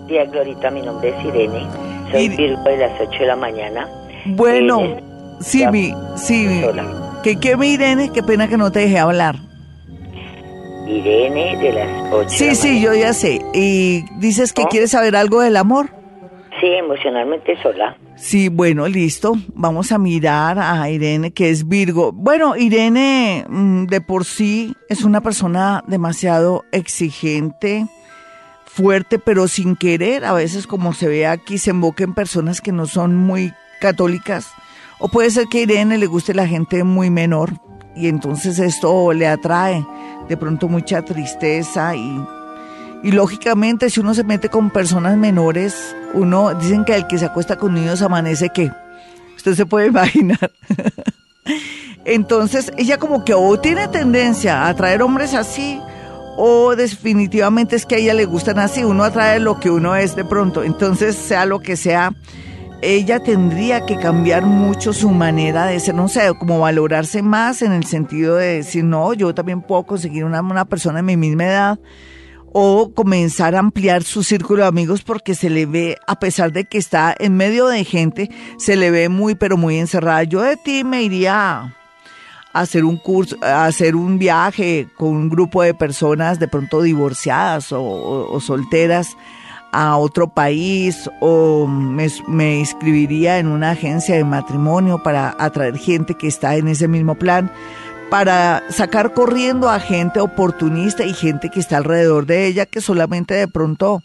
Speaker 8: Día, Glorita. Mi nombre es Irene. Soy Virgo de las 8 de la mañana.
Speaker 2: Bueno, sí, mi, sí. ¿Qué, ¿Qué, mi Irene? Qué pena que no te dejé hablar.
Speaker 8: Irene de las 8
Speaker 2: Sí, sí, yo ya sé. ¿Y dices que quieres saber algo del amor?
Speaker 8: Sí, emocionalmente sola.
Speaker 2: Sí, bueno, listo. Vamos a mirar a Irene, que es Virgo. Bueno, Irene mm, de por sí es una persona demasiado exigente, fuerte, pero sin querer, a veces como se ve aquí, se emboca en personas que no son muy católicas. O puede ser que a Irene le guste la gente muy menor y entonces esto le atrae de pronto mucha tristeza y, y lógicamente si uno se mete con personas menores, uno, dicen que el que se acuesta con niños amanece que, usted se puede imaginar. entonces ella como que tiene tendencia a atraer hombres así, o definitivamente es que a ella le gustan así, uno atrae lo que uno es de pronto, entonces sea lo que sea, ella tendría que cambiar mucho su manera de ser, no sé, como valorarse más en el sentido de decir, no, yo también puedo conseguir una, una persona de mi misma edad, o comenzar a ampliar su círculo de amigos porque se le ve, a pesar de que está en medio de gente, se le ve muy, pero muy encerrada. Yo de ti me iría hacer un curso, hacer un viaje con un grupo de personas de pronto divorciadas o, solteras a otro país o me, inscribiría en una agencia de matrimonio para atraer gente que está en ese mismo plan. para sacar corriendo a gente oportunista y gente que está alrededor de ella que solamente de pronto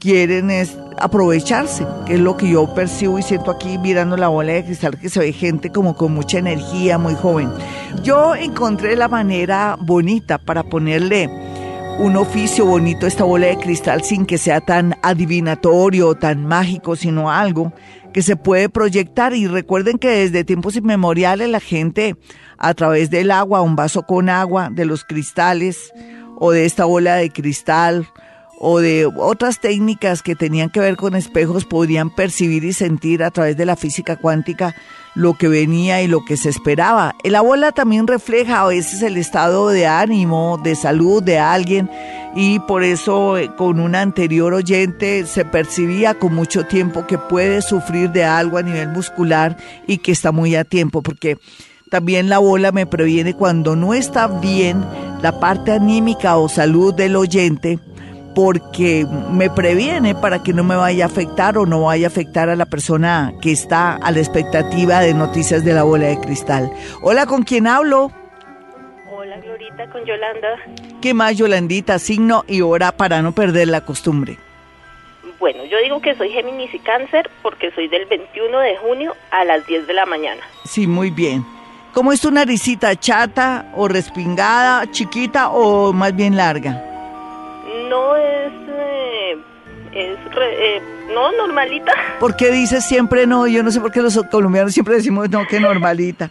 Speaker 2: quieren es aprovecharse, que es lo que yo percibo y siento aquí mirando la bola de cristal, que se ve gente como con mucha energía, muy joven. Yo encontré la manera bonita para ponerle un oficio bonito a esta bola de cristal sin que sea tan adivinatorio o tan mágico, sino algo que se puede proyectar. Y recuerden que desde tiempos inmemoriales la gente a través del agua, un vaso con agua, de los cristales o de esta bola de cristal, o de otras técnicas que tenían que ver con espejos podrían percibir y sentir a través de la física cuántica lo que venía y lo que se esperaba. La bola también refleja a veces el estado de ánimo, de salud de alguien y por eso eh, con un anterior oyente se percibía con mucho tiempo que puede sufrir de algo a nivel muscular y que está muy a tiempo porque también la bola me previene cuando no está bien la parte anímica o salud del oyente porque me previene para que no me vaya a afectar o no vaya a afectar a la persona que está a la expectativa de noticias de la bola de cristal. Hola, ¿con quién hablo?
Speaker 5: Hola, Glorita, con Yolanda.
Speaker 2: ¿Qué más, Yolandita? Signo y hora para no perder la costumbre.
Speaker 5: Bueno, yo digo que soy Géminis y Cáncer porque soy del 21 de junio a las 10 de la mañana.
Speaker 2: Sí, muy bien. ¿Cómo es tu naricita? ¿Chata o respingada, chiquita o más bien larga?
Speaker 5: No es, eh, es eh, no normalita.
Speaker 2: ¿Por qué dices siempre no? Yo no sé por qué los colombianos siempre decimos no, que normalita.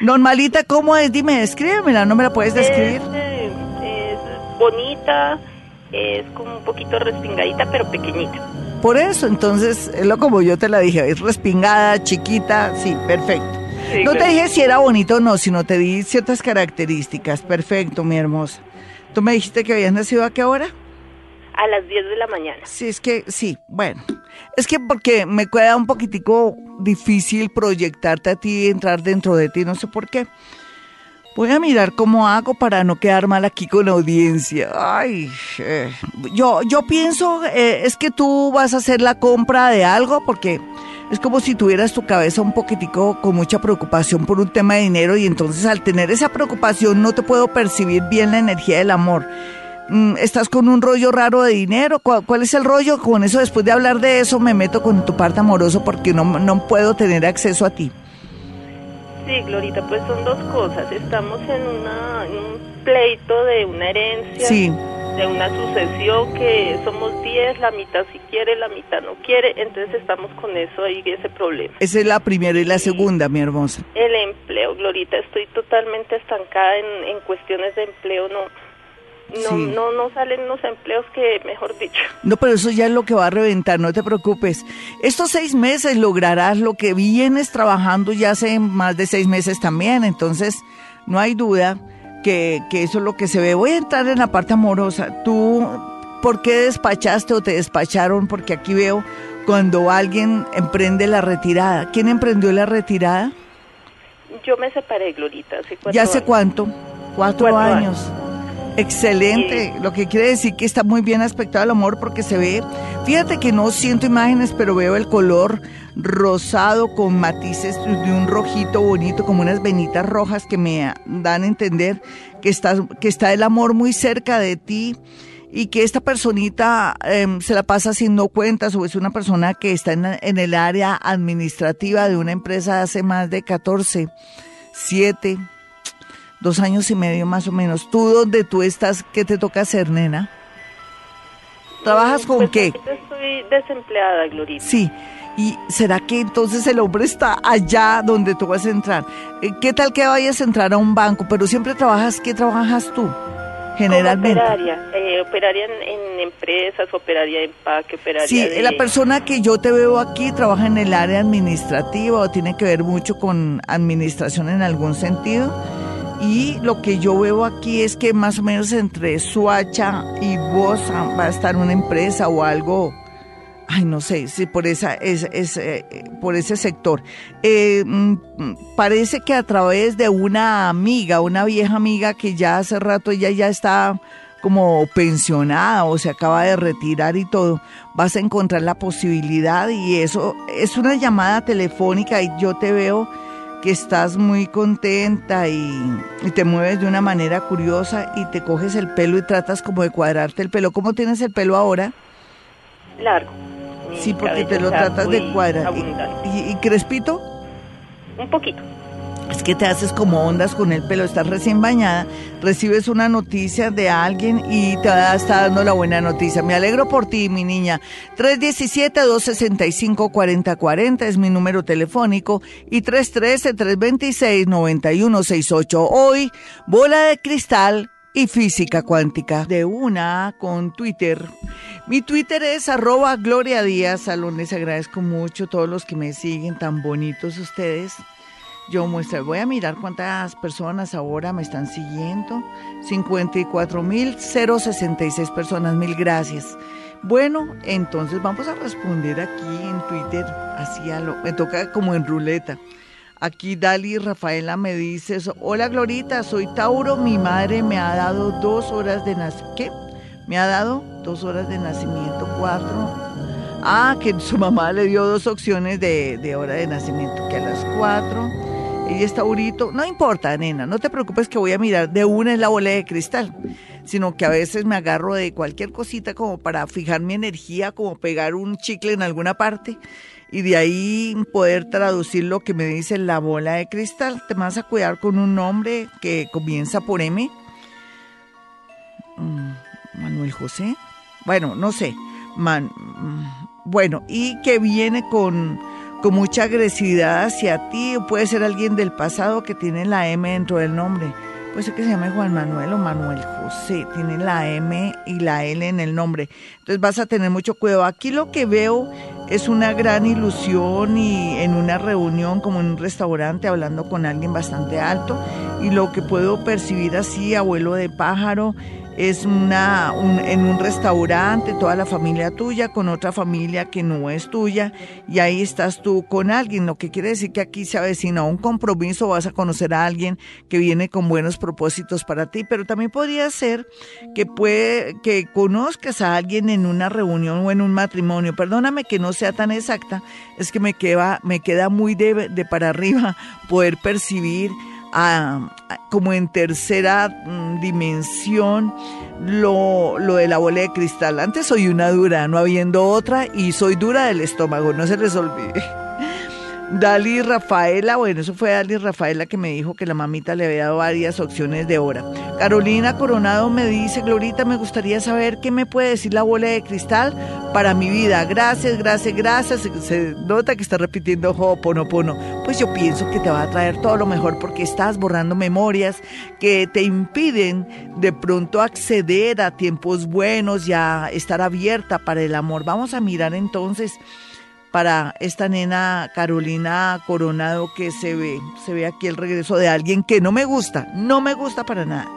Speaker 2: Normalita, ¿cómo es? Dime, escríbemela, ¿no me la puedes describir?
Speaker 5: Es, es bonita, es como un poquito respingadita, pero pequeñita.
Speaker 2: Por eso, entonces, es lo como yo te la dije, es respingada, chiquita, sí, perfecto. no te dije si era bonito o no, sino te di ciertas características. Perfecto, mi hermosa. ¿Tú me dijiste que habías nacido a qué hora?
Speaker 5: A las 10 de la mañana.
Speaker 2: Sí, es que sí, bueno. Es que porque me queda un poquitico difícil proyectarte a ti entrar dentro de ti, no sé por qué. Voy a mirar cómo hago para no quedar mal aquí con la audiencia. Ay, eh, yo, yo pienso, eh, es que tú vas a hacer la compra de algo porque es como si tuvieras tu cabeza un poquitico con mucha preocupación por un tema de dinero y entonces al tener esa preocupación no te puedo percibir bien la energía del amor. Mm, estás con un rollo raro de dinero. ¿Cuál, es el rollo? Con eso, después de hablar de eso, me meto con tu parte amoroso porque no, no puedo tener acceso a ti.
Speaker 5: Sí, Glorita, pues son dos cosas. Estamos en, una, un pleito de una herencia.
Speaker 2: Sí.
Speaker 5: De una sucesión que somos 10, la mitad si quiere, la mitad no quiere, entonces estamos con eso ahí, ese problema.
Speaker 2: Esa es la primera y la segunda, mi hermosa.
Speaker 5: El empleo, Glorita, estoy totalmente estancada en, en cuestiones de empleo, no, no, no, no salen los empleos que, mejor dicho.
Speaker 2: No, pero eso ya es lo que va a reventar, no te preocupes. Estos seis meses lograrás lo que vienes trabajando ya hace más de seis meses también, entonces no hay duda que, que eso es lo que se ve. Voy a entrar en la parte amorosa. ¿Tú por qué despachaste o te despacharon? Porque aquí veo cuando alguien emprende la retirada. ¿Quién emprendió la retirada?
Speaker 5: Yo me separé, Glorita.
Speaker 2: ¿Ya hace cuánto? Cuatro, años. Excelente, lo que quiere decir que está muy bien aspectado el amor porque se ve, fíjate que no siento imágenes, pero veo el color rosado con matices de un rojito bonito, como unas venitas rojas que me dan a entender que está, que está el amor muy cerca de ti y que esta personita em, se la pasa haciendo cuentas o es una persona que está en, en el área administrativa de una empresa hace más de 14, 7, dos años y medio más o menos. ¿Tú dónde tú estás? ¿Qué te toca hacer, nena? ¿Trabajas con
Speaker 5: pues
Speaker 2: qué?
Speaker 5: Estoy desempleada, Glorita.
Speaker 2: Sí. ¿Y será que entonces el hombre está allá donde tú vas a entrar? Eh, ¿Qué tal que vayas a entrar a un banco? Pero siempre trabajas, ¿qué trabajas tú? Generalmente.
Speaker 5: operaria, eh, operaria en, empresas, operaria en empaque, operaria
Speaker 2: Sí, la persona que yo te veo aquí trabaja en el área administrativa o tiene que ver mucho con administración en algún sentido y lo que yo veo aquí es que más o menos entre Suacha y Bosa va a estar una empresa o algo, ay no sé, si por esa es, eh, por ese sector. Eh, mm, parece que a través de una amiga, una vieja amiga que ya hace rato ella ya está como pensionada o se acaba de retirar y todo, vas a encontrar la posibilidad y eso es una llamada telefónica y yo te veo que estás muy contenta y, y, te mueves de una manera curiosa y te coges el pelo y tratas como de cuadrarte el pelo. ¿Cómo tienes el pelo ahora?
Speaker 5: Largo.
Speaker 2: Sí, porque te lo tratas de cuadrar. ¿Y, crespito?
Speaker 5: Un poquito.
Speaker 2: Es que te haces como ondas con el pelo, estás recién bañada, recibes una noticia de alguien y te está dando la buena noticia. Me alegro por ti, mi niña. 317-265-4040 es mi número telefónico y 313-326-9168. Hoy, bola de cristal y física cuántica. De una con Twitter. Mi Twitter es arroba Gloria Díaz Salón. Agradezco mucho todos los que me siguen, tan bonitos ustedes. Yo muestro, voy a mirar cuántas personas ahora me están siguiendo. 54.066 personas, mil gracias. Bueno, entonces vamos a responder aquí en Twitter, así a lo, me toca como en ruleta. Aquí Dali Rafaela me dice, hola Glorita, soy Tauro, mi madre me ha dado dos horas de nacimiento. ¿Qué? Me ha dado dos horas de nacimiento, cuatro. Ah, que su mamá le dio dos opciones de, de hora de nacimiento, que a las cuatro. Ella es Taurito. No importa, nena, no te preocupes que voy a mirar de una en la bola de cristal, sino que a veces me agarro de cualquier cosita como para fijar mi energía, como pegar un chicle en alguna parte y de ahí poder traducir lo que me dice la bola de cristal. Te vas a cuidar con un nombre que comienza por M. Mm, Manuel José. Bueno, no sé. Man, mm, bueno, y que viene con, con mucha agresividad hacia ti, puede ser alguien del pasado que tiene la M dentro del nombre. Puede ser que se llame Juan Manuel o Manuel José, tiene la M y la L en el nombre. Entonces vas a tener mucho cuidado. Aquí lo que veo es una gran ilusión y en una reunión como en un restaurante hablando con alguien bastante alto y lo que puedo percibir así, abuelo de pájaro, es una, en un restaurante, toda la familia tuya con otra familia que no es tuya y ahí estás tú con alguien, lo que quiere decir que aquí se avecina un compromiso, vas a conocer a alguien que viene con buenos propósitos para ti, pero también podría ser que puede que conozcas a alguien en una reunión o en un matrimonio. Perdóname que no sea tan exacta, es que me queda, me queda muy de, de para arriba poder percibir como en tercera mm, dimensión lo, lo de la bola de cristal. Antes soy una dura, no habiendo otra, y soy dura del estómago, no se les. Dali Rafaela, bueno, eso fue Dali Rafaela que me dijo que la mamita le había dado varias opciones de hora. Carolina Coronado me dice, Glorita, me gustaría saber qué me puede decir la bola de cristal para mi vida. Gracias, gracias, gracias. Se, nota que está repitiendo Ho'oponopono. Pues yo pienso que te va a traer todo lo mejor porque estás borrando memorias que te impiden de pronto acceder a tiempos buenos y a estar abierta para el amor. Vamos a mirar entonces para esta nena Carolina Coronado que se ve, se ve aquí el regreso de alguien que no me gusta, no me gusta para nada.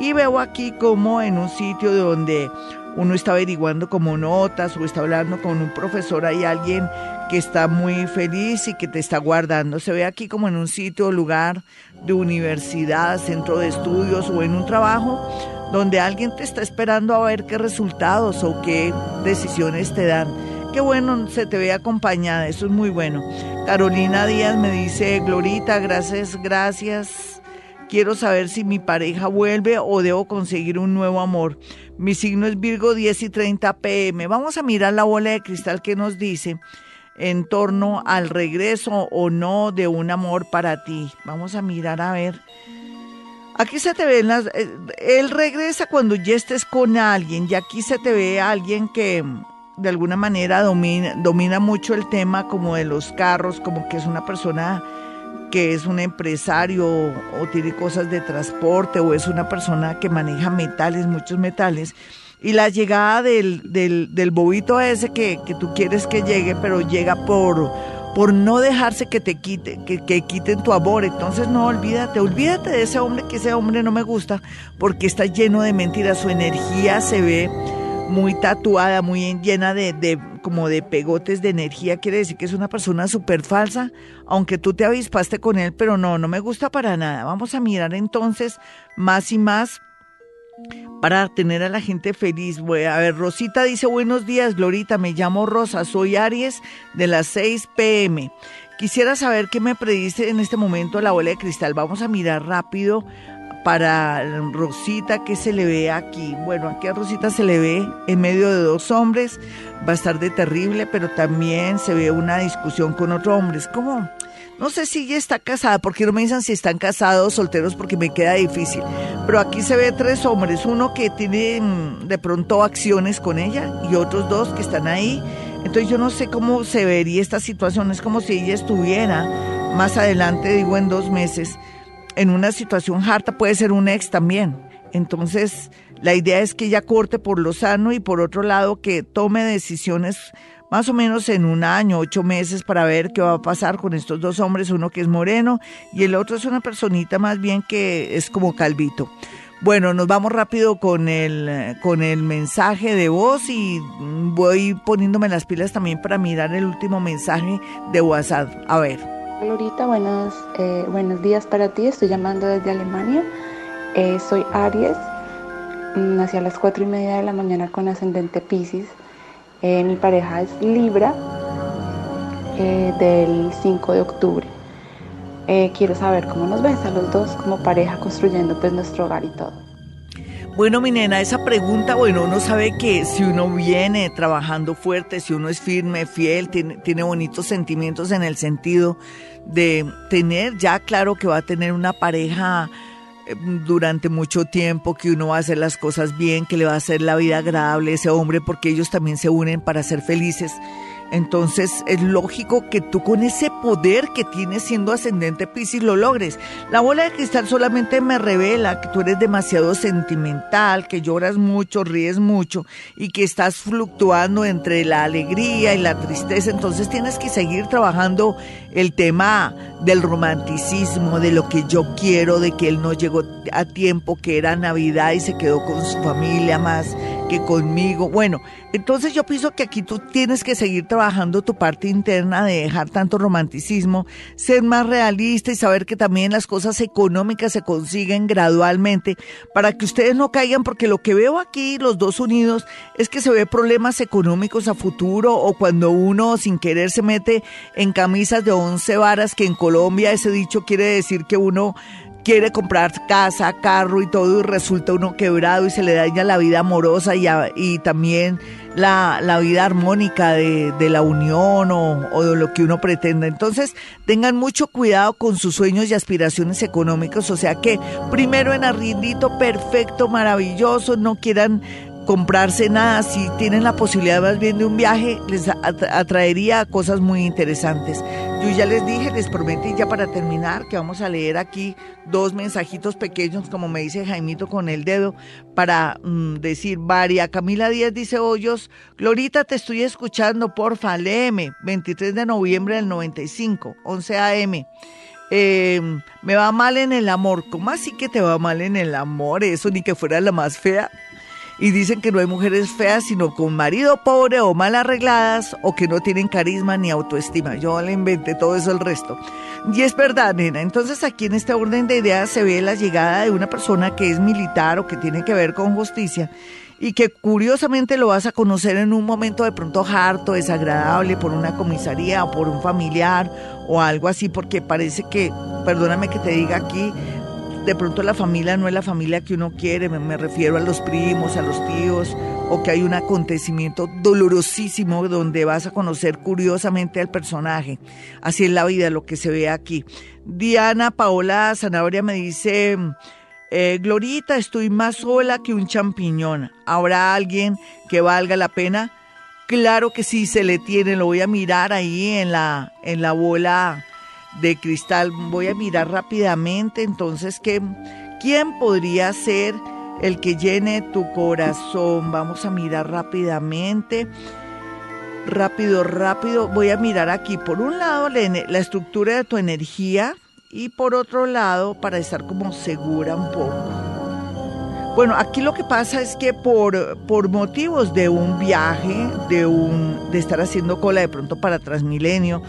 Speaker 2: Y veo aquí como en un sitio donde uno está averiguando como notas o está hablando con un profesor, hay alguien que está muy feliz y que te está guardando. Se ve aquí como en un sitio, lugar de universidad, centro de estudios o en un trabajo donde alguien te está esperando a ver qué resultados o qué decisiones te dan Qué bueno se te ve acompañada, eso es muy bueno. Carolina Díaz me dice, Glorita, gracias, gracias. Quiero saber si mi pareja vuelve o debo conseguir un nuevo amor. Mi signo es Virgo 10 y 30 pm. Vamos a mirar la bola de cristal que nos dice en torno al regreso o no de un amor para ti. Vamos a mirar a ver. Aquí se te ve las... Eh, él regresa cuando ya estés con alguien y aquí se te ve alguien que de alguna manera domina, domina mucho el tema como de los carros, como que es una persona que es un empresario o tiene cosas de transporte o es una persona que maneja metales, muchos metales. Y la llegada del, del, del bobito ese que, que, tú quieres que llegue, pero llega por, por no dejarse que te quite, que, que quiten tu amor. Entonces no olvídate, olvídate de ese hombre, que ese hombre no me gusta, porque está lleno de mentiras, su energía se ve muy tatuada, muy llena de, como de pegotes de energía, quiere decir que es una persona súper falsa, aunque tú te avispaste con él, pero no, no me gusta para nada. Vamos a mirar entonces más y más para tener a la gente feliz. Voy a ver, Rosita dice buenos días, Glorita, me llamo Rosa, soy Aries de las 6 pm. Quisiera saber qué me predice en este momento la bola de cristal. Vamos a mirar rápido para Rosita que se le ve aquí. Bueno, aquí a Rosita se le ve en medio de dos hombres, va a estar de terrible, pero también se ve una discusión con otro hombre. Es como, no sé si ella está casada, porque no me dicen si están casados, solteros, porque me queda difícil. Pero aquí se ve tres hombres, uno que tiene mm, de pronto acciones con ella y otros dos que están ahí. Entonces yo no sé cómo se vería esta situación, es como si ella estuviera más adelante, digo en dos meses, en una situación harta puede ser un ex también. Entonces, la idea es que ella corte por lo sano y por otro lado que tome decisiones más o menos en un año, ocho meses para ver qué va a pasar con estos dos hombres, uno que es moreno y el otro es una personita más bien que es como calvito. Bueno, nos vamos rápido con el, con el mensaje de voz y voy poniéndome las pilas también para mirar el último mensaje de WhatsApp. A ver.
Speaker 9: Lorita, buenos, eh, buenos días para ti. Estoy llamando desde Alemania. Eh, soy Aries. Nací a las 4 y media de la mañana con ascendente Pisces. Eh, mi pareja es Libra del 5 de octubre. quiero saber cómo nos ves a los dos como pareja construyendo pues nuestro hogar y todo.
Speaker 2: Bueno, mi nena, esa pregunta, bueno, uno sabe que si uno viene trabajando fuerte, si uno es firme, fiel, tiene, tiene bonitos sentimientos en el sentido de tener ya claro que va a tener una pareja eh, durante mucho tiempo, que uno va a hacer las cosas bien, que le va a hacer la vida agradable a ese hombre, porque ellos también se unen para ser felices. Entonces es lógico que tú con ese poder que tienes siendo ascendente Piscis lo logres. La bola de cristal solamente me revela que tú eres demasiado sentimental, que lloras mucho, ríes mucho y que estás fluctuando entre la alegría y la tristeza. Entonces tienes que seguir trabajando el tema del romanticismo, de lo que yo quiero, de que él no llegó a tiempo, que era Navidad y se quedó con su familia más que conmigo. Bueno, entonces yo pienso que aquí tú tienes que seguir trabajando tu parte interna de dejar tanto romanticismo, ser más realista y saber que también las cosas económicas se consiguen gradualmente para que ustedes no caigan, porque lo que veo aquí, los dos unidos, es que se ve problemas económicos a futuro o cuando uno sin querer se mete en camisas de once varas, que en Colombia ese dicho quiere decir que uno quiere comprar casa, carro y todo y resulta uno quebrado y se le daña la vida amorosa y, y también la, la, vida armónica de, de la unión o, o, de lo que uno pretenda. Entonces, tengan mucho cuidado con sus sueños y aspiraciones económicos. O sea que primero en arrindito perfecto, maravilloso, no quieran comprarse nada, si tienen la posibilidad más bien de un viaje, les atraería cosas muy interesantes. Yo ya les dije, les prometí ya para terminar que vamos a leer aquí dos mensajitos pequeños, como me dice Jaimito con el dedo, para mm, decir, varia. Camila Díaz dice Hoyos, Glorita, te estoy escuchando, porfa, léeme, 23 de noviembre del 95, 11 a.m. Em, me va mal en el amor. ¿Cómo así que te va mal en el amor? Eso ni que fuera la más fea y dicen que no hay mujeres feas, sino con marido pobre o mal arregladas o que no tienen carisma ni autoestima. Yo le inventé todo eso el resto. Y es verdad, nena. Entonces aquí en este orden de ideas se ve la llegada de una persona que es militar o que tiene que ver con justicia y que curiosamente lo vas a conocer en un momento de pronto harto, desagradable por una comisaría o por un familiar o algo así, porque parece que, perdóname que te diga aquí, de pronto la familia no es la familia que uno quiere, me, refiero a los primos, a los tíos, o que hay un acontecimiento dolorosísimo donde vas a conocer curiosamente al personaje. Así es la vida, lo que se ve aquí. Diana Paola Zanahoria me dice, eh, Glorita, estoy más sola que un champiñón. ¿Habrá alguien que valga la pena? Claro que sí, se le tiene, lo voy a mirar ahí en la, en la bola de cristal. Voy a mirar rápidamente entonces que, quién podría ser el que llene tu corazón. Vamos a mirar rápidamente. Rápido, rápido. Voy a mirar aquí. Por un lado, la, estructura de tu energía y por otro lado, para estar como segura un poco. Bueno, aquí lo que pasa es que por, por motivos de un viaje, de, un, de estar haciendo cola de pronto para Transmilenio,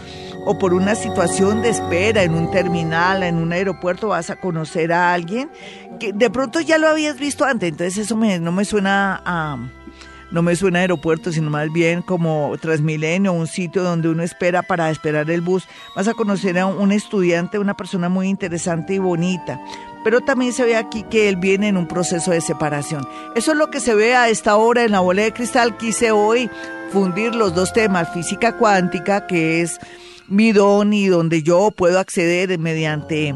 Speaker 2: o por una situación de espera en un terminal, en un aeropuerto, vas a conocer a alguien que de pronto ya lo habías visto antes, entonces eso me, no me suena a no me suena aeropuerto, sino más bien como Transmilenio, un sitio donde uno espera para esperar el bus. Vas a conocer a un estudiante, una persona muy interesante y bonita. Pero también se ve aquí que él viene en un proceso de separación. Eso es lo que se ve a esta hora en la bola de cristal. Quise hoy fundir los dos temas, física cuántica, que es mi don y donde yo puedo acceder mediante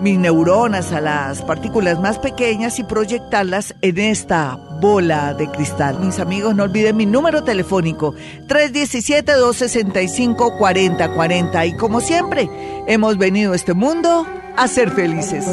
Speaker 2: mis neuronas a las partículas más pequeñas y proyectarlas en esta bola de cristal. Mis amigos, no olviden mi número telefónico 317-265-4040 y como siempre, hemos venido a este mundo a ser felices.